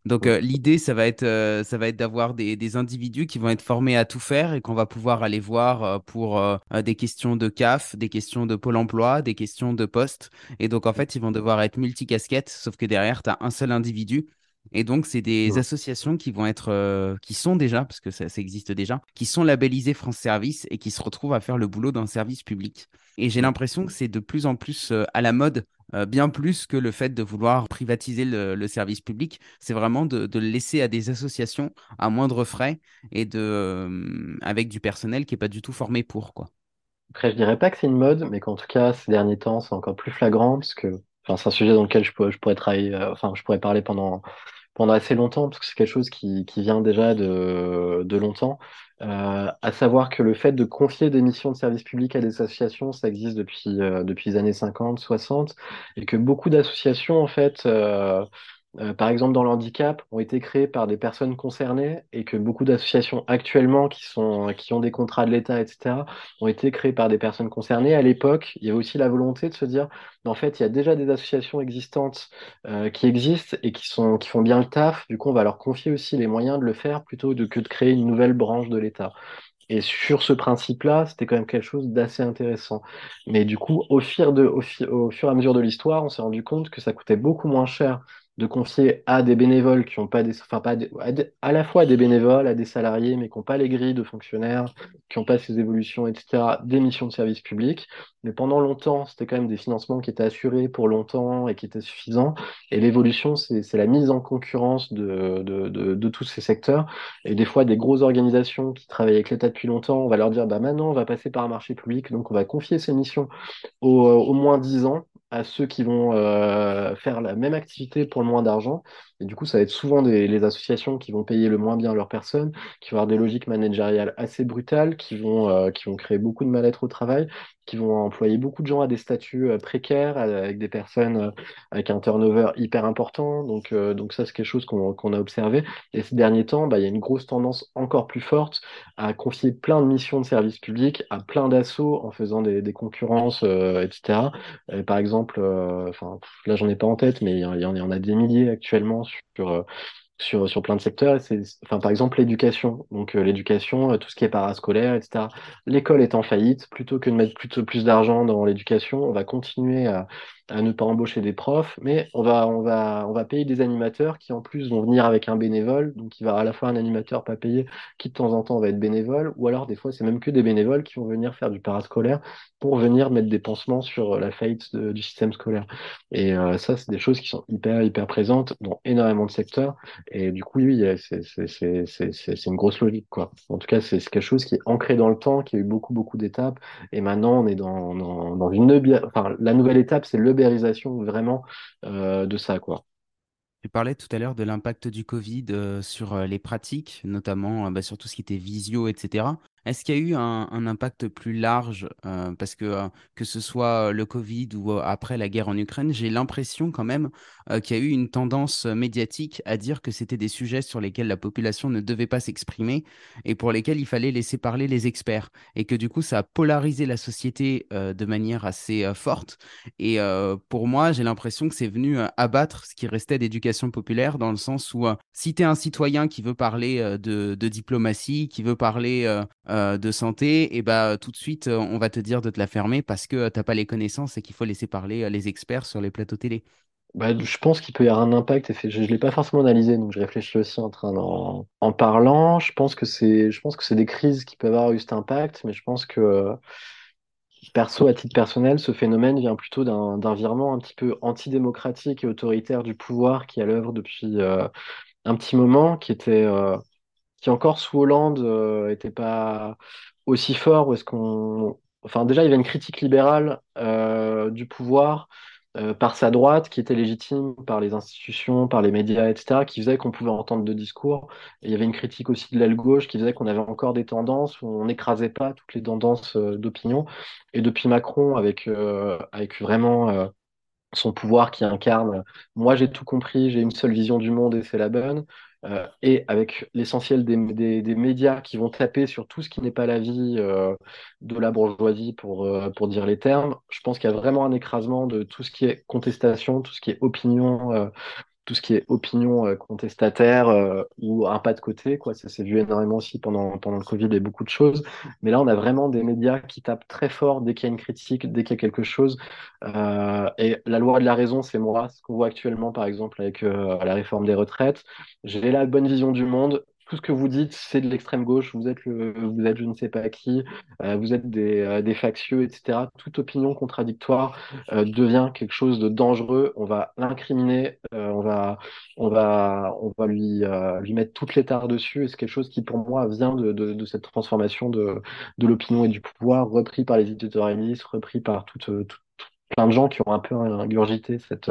Donc euh, l'idée, ça va être, euh, ça va être d'avoir des, des individus qui vont être formés à tout faire et qu'on va pouvoir aller voir euh, pour des questions de CAF, des questions de Pôle emploi, des questions de poste. Et donc en fait, ils vont devoir être multicasquettes, sauf que derrière, tu as un seul individu. Et donc, c'est des associations qui vont être, euh, qui sont déjà, parce que ça, ça existe déjà, qui sont labellisées France Service et qui se retrouvent à faire le boulot d'un service public. Et j'ai l'impression que c'est de plus en plus euh, à la mode euh, bien plus que le fait de vouloir privatiser le, service public. C'est vraiment de, le laisser à des associations à moindre frais et de, euh, avec du personnel qui n'est pas du tout formé pour, quoi. Après, je dirais pas que c'est une mode, mais qu'en tout cas, ces derniers temps, c'est encore plus flagrant parce que, c'est un sujet dans lequel je pourrais, je pourrais travailler, euh, enfin, je pourrais parler pendant pendant assez longtemps, parce que c'est quelque chose qui, qui vient déjà de, de longtemps, euh, à savoir que le fait de confier des missions de service public à des associations, ça existe depuis, euh, depuis les années 50, 60, et que beaucoup d'associations, en fait, euh, euh, par exemple dans le handicap, ont été créées par des personnes concernées, et que beaucoup d'associations actuellement qui sont, qui ont des contrats de l'État, etc., ont été créées par des personnes concernées. À l'époque, il y avait aussi la volonté de se dire, en fait, il y a déjà des associations existantes euh, qui existent et qui sont, qui font bien le taf. Du coup, on va leur confier aussi les moyens de le faire plutôt que de créer une nouvelle branche de l'État. Et sur ce principe-là, c'était quand même quelque chose d'assez intéressant. Mais du coup, au fur, de, au, fi- au fur et à mesure de l'histoire, on s'est rendu compte que ça coûtait beaucoup moins cher de confier à des bénévoles qui ont pas des, enfin pas des- à, la fois des bénévoles, à des salariés, mais qui n'ont pas les grilles de fonctionnaires, qui n'ont pas ces évolutions, etc., des missions de service public. Mais pendant longtemps, c'était quand même des financements qui étaient assurés pour longtemps et qui étaient suffisants. Et l'évolution, c'est, la mise en concurrence de, de, de, de tous ces secteurs. Et des fois, des grosses organisations qui travaillent avec l'État depuis longtemps, on va leur dire, bah maintenant, on va passer par un marché public, donc on va confier ces missions au, au moins 10 ans à ceux qui vont euh, faire la même activité pour le moins d'argent. Et du coup, ça va être souvent des, associations qui vont payer le moins bien leurs personnes, qui vont avoir des logiques managériales assez brutales, qui vont, euh, qui vont créer beaucoup de mal-être au travail, qui vont employer beaucoup de gens à des statuts euh, précaires, avec des personnes euh, avec un turnover hyper important. Donc, euh, donc ça, c'est quelque chose qu'on a observé. Et ces derniers temps, bah, il y a une grosse tendance encore plus forte à confier plein de missions de service public à plein d'assauts en faisant des, concurrences, etc. Par exemple, là, j'en ai pas en tête, mais il y, y en a des milliers actuellement sur, sur, sur plein de secteurs. C'est, enfin, par exemple, l'éducation. Donc, euh, l'éducation, euh, tout ce qui est parascolaire, etc. L'école est en faillite. Plutôt que de mettre plutôt plus d'argent dans l'éducation, on va continuer à, à ne pas embaucher des profs, mais on va, on va, on va payer des animateurs qui, en plus, vont venir avec un bénévole. Donc, il va à la fois un animateur pas payé qui, de temps en temps, va être bénévole, ou alors, des fois, c'est même que des bénévoles qui vont venir faire du parascolaire pour venir mettre des pansements sur la faillite du système scolaire. Et euh, ça, c'est des choses qui sont hyper, hyper présentes dans énormément de secteurs. Et du coup, oui, oui, c'est une grosse logique, quoi. En tout cas, c'est quelque chose qui est ancré dans le temps, qui a eu beaucoup, beaucoup d'étapes. Et maintenant, on est dans, dans, dans une enfin, la nouvelle étape, c'est vraiment euh, de ça, quoi. Tu parlais tout à l'heure de l'impact du Covid euh, sur euh, les pratiques, notamment bah, sur tout ce qui était visio, etc. Est-ce qu'il y a eu un, impact plus large euh, parce que euh, que ce soit euh, le Covid ou après la guerre en Ukraine, j'ai l'impression quand même qu'il y a eu une tendance médiatique à dire que c'était des sujets sur lesquels la population ne devait pas s'exprimer et pour lesquels il fallait laisser parler les experts et que du coup ça a polarisé la société de manière assez forte et pour moi, j'ai l'impression que c'est venu abattre ce qui restait d'éducation populaire, dans le sens où si tu es un citoyen qui veut parler de diplomatie, qui veut parler euh, euh, de santé, et bah, tout de suite, euh, on va te dire de te la fermer parce que tu n'as pas les connaissances et qu'il faut laisser parler euh, les experts sur les plateaux télé. Bah, je pense qu'il peut y avoir un impact. Je ne l'ai pas forcément analysé, donc je réfléchis aussi en train d'en en parlant. Je pense que c'est, je pense que c'est des crises qui peuvent avoir eu cet impact, mais je pense que perso, à titre personnel, ce phénomène vient plutôt d'un virement un petit peu antidémocratique et autoritaire du pouvoir qui est à l'œuvre depuis euh, un petit moment, qui était, euh, qui encore sous Hollande euh, était pas aussi fort. Ou est-ce qu'on, enfin déjà il y avait une critique libérale euh, du pouvoir euh, par sa droite qui était légitime par les institutions, par les médias, etc., qui faisait qu'on pouvait entendre deux discours. Il y avait une critique aussi de l'aile gauche qui faisait qu'on avait encore des tendances où on n'écrasait pas toutes les tendances euh, d'opinion. Et depuis Macron, avec, euh, avec vraiment euh, son pouvoir qui incarne moi j'ai tout compris, j'ai une seule vision du monde et c'est la bonne. Euh, et avec l'essentiel des, médias qui vont taper sur tout ce qui n'est pas la vie euh, de la bourgeoisie pour, euh, pour dire les termes, je pense qu'il y a vraiment un écrasement de tout ce qui est contestation, tout ce qui est opinion tout ce qui est opinion euh, contestataire euh, ou un pas de côté, quoi. Ça s'est vu énormément aussi pendant, le Covid et beaucoup de choses. Mais là, on a vraiment des médias qui tapent très fort dès qu'il y a une critique, dès qu'il y a quelque chose. Euh, et la loi de la raison, c'est moi. Ce qu'on voit actuellement, par exemple, avec la réforme des retraites. J'ai la bonne vision du monde tout ce que vous dites, c'est de l'extrême gauche, vous êtes, le, vous êtes je ne sais pas qui, euh, vous êtes des, euh, des factieux, etc. Toute opinion contradictoire euh, devient quelque chose de dangereux. On va l'incriminer, on va, on va, on va lui, lui mettre toutes les tares dessus. Et c'est quelque chose qui, pour moi, vient de, cette transformation de, de l'opinion et du pouvoir, repris par les éditorialistes, repris par plein de gens qui ont un peu ingurgité cette,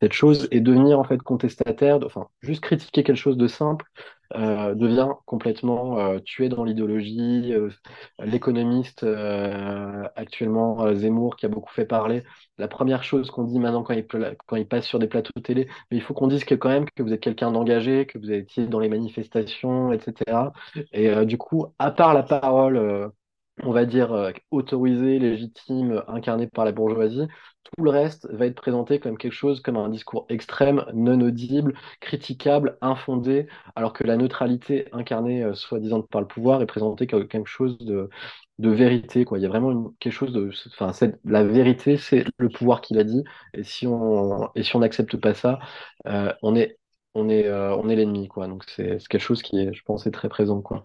cette chose et devenir en fait contestataire, enfin juste critiquer quelque chose de simple euh, devient complètement euh, tué dans l'idéologie. Euh, l'économiste euh, actuellement euh, Zemmour qui a beaucoup fait parler, la première chose qu'on dit maintenant quand il, quand il passe sur des plateaux de télé, mais il faut qu'on dise que quand même que vous êtes quelqu'un d'engagé, que vous étiez dans les manifestations, etc. Et du coup, à part la parole on va dire, euh, autorisé, légitime, incarné par la bourgeoisie, tout le reste va être présenté comme quelque chose, comme un discours extrême, non audible, critiquable, infondé, alors que la neutralité incarnée, euh, soi-disant par le pouvoir, est présentée comme quelque chose de, de vérité, quoi. Il y a vraiment une, quelque chose de, enfin, la vérité, c'est le pouvoir qui l'a dit, et si on, si n'accepte pas ça, euh, on est, on est, on est l'ennemi. Donc c'est, c'est quelque chose qui est, je pense, est très présent, quoi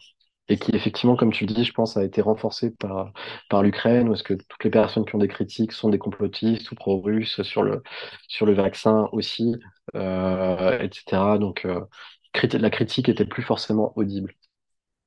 et qui effectivement, comme tu le dis, je pense, a été renforcé par, par l'Ukraine, où est-ce que toutes les personnes qui ont des critiques sont des complotistes ou pro-russes sur le, sur le vaccin aussi, euh, etc. Donc, euh, la critique était plus forcément audible.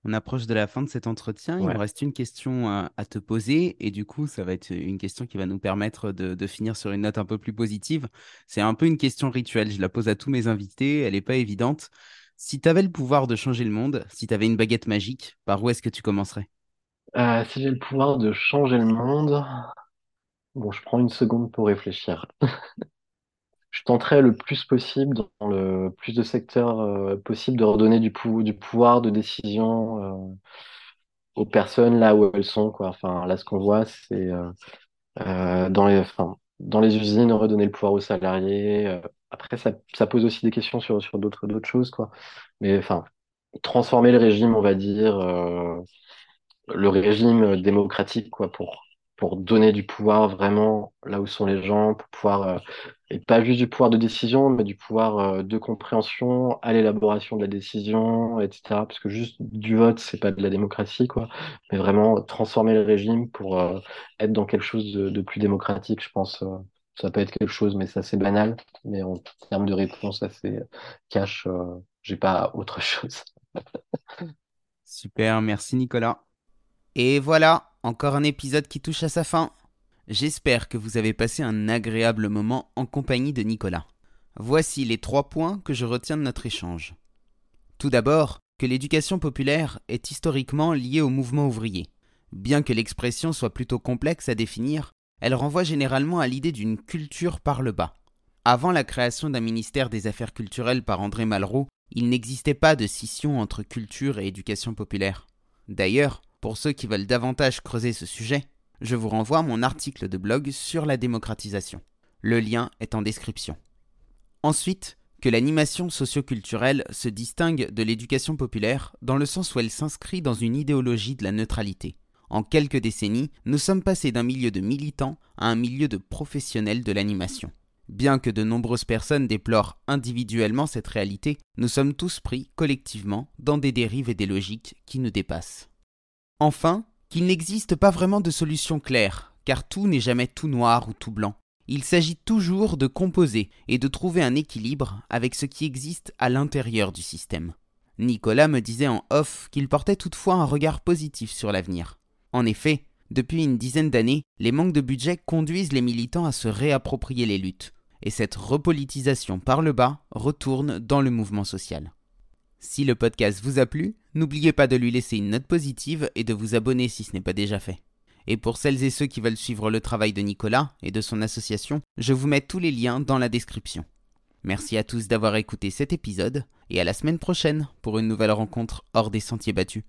On approche de la fin de cet entretien. Il me reste une question à, à te poser et du coup, ça va être une question qui va nous permettre de, de finir sur une note un peu plus positive. C'est un peu une question rituelle. Je la pose à tous mes invités. Elle n'est pas évidente. Si tu avais le pouvoir de changer le monde, si tu avais une baguette magique, par où est-ce que tu commencerais? Euh, si j'ai le pouvoir de changer le monde, bon, je prends une seconde pour réfléchir. Je tenterai le plus possible, dans le plus de secteurs euh, possible, de redonner du, du pouvoir de décision euh, aux personnes là où elles sont. Enfin, là, ce qu'on voit, c'est dans les, dans les usines, redonner le pouvoir aux salariés. Après, ça, pose aussi des questions sur, sur d'autres, choses, quoi. Mais enfin, transformer le régime, on va dire, euh, le régime démocratique, quoi, pour, pour donner du pouvoir vraiment là où sont les gens, pour pouvoir, euh, et pas juste du pouvoir de décision, mais du pouvoir euh, de compréhension à l'élaboration de la décision, etc. Parce que juste du vote, c'est pas de la démocratie, quoi. Mais vraiment transformer le régime pour être dans quelque chose de plus démocratique, je pense. Euh, ça peut être quelque chose, mais c'est assez banal. Mais en termes de réponse assez cash, euh, j'ai pas autre chose. Super, merci Nicolas. Et voilà, encore un épisode qui touche à sa fin. J'espère que vous avez passé un agréable moment en compagnie de Nicolas. Voici les trois points que je retiens de notre échange. Tout d'abord, que l'éducation populaire est historiquement liée au mouvement ouvrier. Bien que l'expression soit plutôt complexe à définir, elle renvoie généralement à l'idée d'une culture par le bas. Avant la création d'un ministère des Affaires culturelles par André Malraux, il n'existait pas de scission entre culture et éducation populaire. D'ailleurs, pour ceux qui veulent davantage creuser ce sujet, je vous renvoie à mon article de blog sur la démocratisation. Le lien est en description. Ensuite, que l'animation socioculturelle se distingue de l'éducation populaire dans le sens où elle s'inscrit dans une idéologie de la neutralité. En quelques décennies, nous sommes passés d'un milieu de militants à un milieu de professionnels de l'animation. Bien que de nombreuses personnes déplorent individuellement cette réalité, nous sommes tous pris collectivement dans des dérives et des logiques qui nous dépassent. Enfin, qu'il n'existe pas vraiment de solution claire, car tout n'est jamais tout noir ou tout blanc. Il s'agit toujours de composer et de trouver un équilibre avec ce qui existe à l'intérieur du système. Nicolas me disait en off qu'il portait toutefois un regard positif sur l'avenir. En effet, depuis une dizaine d'années, les manques de budget conduisent les militants à se réapproprier les luttes, et cette repolitisation par le bas retourne dans le mouvement social. Si le podcast vous a plu, n'oubliez pas de lui laisser une note positive et de vous abonner si ce n'est pas déjà fait. Et pour celles et ceux qui veulent suivre le travail de Nicolas et de son association, je vous mets tous les liens dans la description. Merci à tous d'avoir écouté cet épisode et à la semaine prochaine pour une nouvelle rencontre hors des sentiers battus.